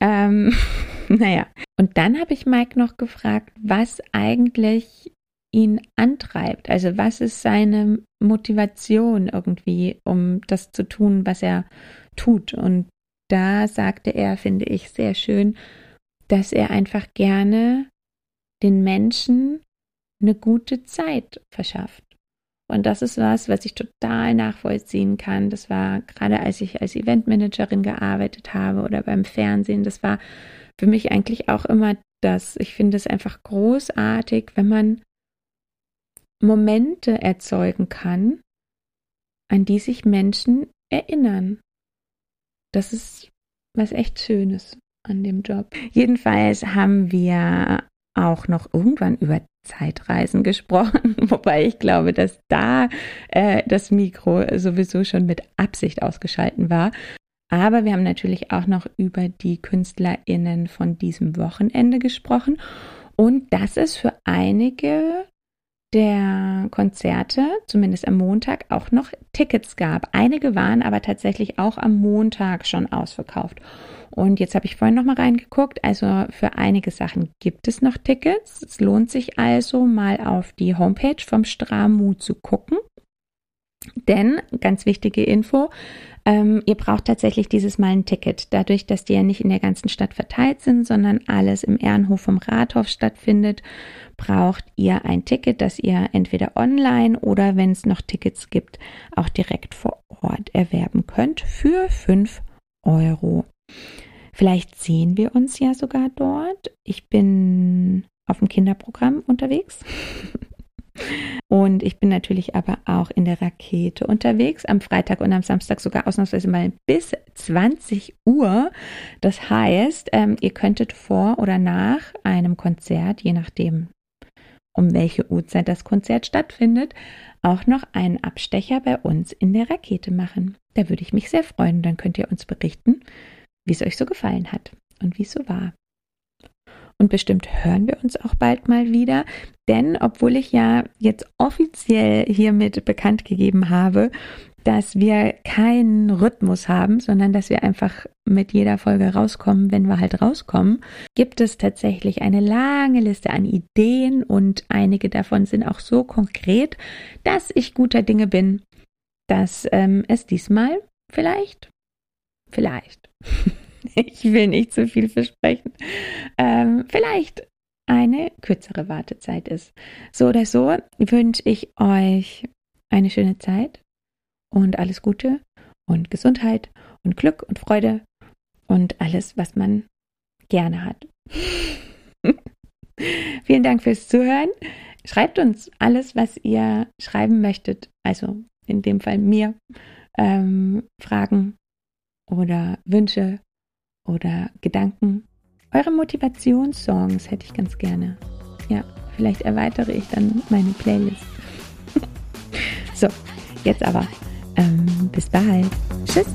Ähm, naja, und dann habe ich Mike noch gefragt, was eigentlich ihn antreibt. Also was ist seine Motivation irgendwie, um das zu tun, was er tut. Und da sagte er, finde ich sehr schön, dass er einfach gerne den Menschen eine gute Zeit verschafft. Und das ist was, was ich total nachvollziehen kann. Das war gerade als ich als Eventmanagerin gearbeitet habe oder beim Fernsehen, das war für mich eigentlich auch immer das. Ich finde es einfach großartig, wenn man Momente erzeugen kann, an die sich Menschen erinnern. Das ist was echt Schönes an dem Job. Jedenfalls haben wir auch noch irgendwann über Zeitreisen gesprochen, wobei ich glaube, dass da äh, das Mikro sowieso schon mit Absicht ausgeschalten war. Aber wir haben natürlich auch noch über die KünstlerInnen von diesem Wochenende gesprochen. Und das ist für einige der Konzerte, zumindest am Montag, auch noch Tickets gab. Einige waren aber tatsächlich auch am Montag schon ausverkauft. Und jetzt habe ich vorhin noch mal reingeguckt. Also für einige Sachen gibt es noch Tickets. Es lohnt sich also mal auf die Homepage vom Stramu zu gucken. Denn, ganz wichtige Info, ähm, ihr braucht tatsächlich dieses Mal ein Ticket. Dadurch, dass die ja nicht in der ganzen Stadt verteilt sind, sondern alles im Ehrenhof vom Rathaus stattfindet, braucht ihr ein Ticket, das ihr entweder online oder, wenn es noch Tickets gibt, auch direkt vor Ort erwerben könnt für 5 Euro. Vielleicht sehen wir uns ja sogar dort. Ich bin auf dem Kinderprogramm unterwegs. Und ich bin natürlich aber auch in der Rakete unterwegs, am Freitag und am Samstag sogar ausnahmsweise mal bis 20 Uhr. Das heißt, ähm, ihr könntet vor oder nach einem Konzert, je nachdem, um welche Uhrzeit das Konzert stattfindet, auch noch einen Abstecher bei uns in der Rakete machen. Da würde ich mich sehr freuen. Dann könnt ihr uns berichten, wie es euch so gefallen hat und wie es so war. Und bestimmt hören wir uns auch bald mal wieder. Denn obwohl ich ja jetzt offiziell hiermit bekannt gegeben habe, dass wir keinen Rhythmus haben, sondern dass wir einfach mit jeder Folge rauskommen, wenn wir halt rauskommen, gibt es tatsächlich eine lange Liste an Ideen und einige davon sind auch so konkret, dass ich guter Dinge bin, dass ähm, es diesmal vielleicht, vielleicht, ich will nicht zu viel versprechen, ähm, vielleicht eine kürzere Wartezeit ist. So oder so wünsche ich euch eine schöne Zeit und alles Gute und Gesundheit und Glück und Freude und alles, was man gerne hat. Vielen Dank fürs Zuhören. Schreibt uns alles, was ihr schreiben möchtet. Also in dem Fall mir. Ähm, Fragen oder Wünsche oder Gedanken. Eure Motivationssongs hätte ich ganz gerne. Ja, vielleicht erweitere ich dann meine Playlist. so, jetzt aber. Ähm, bis bald. Tschüss.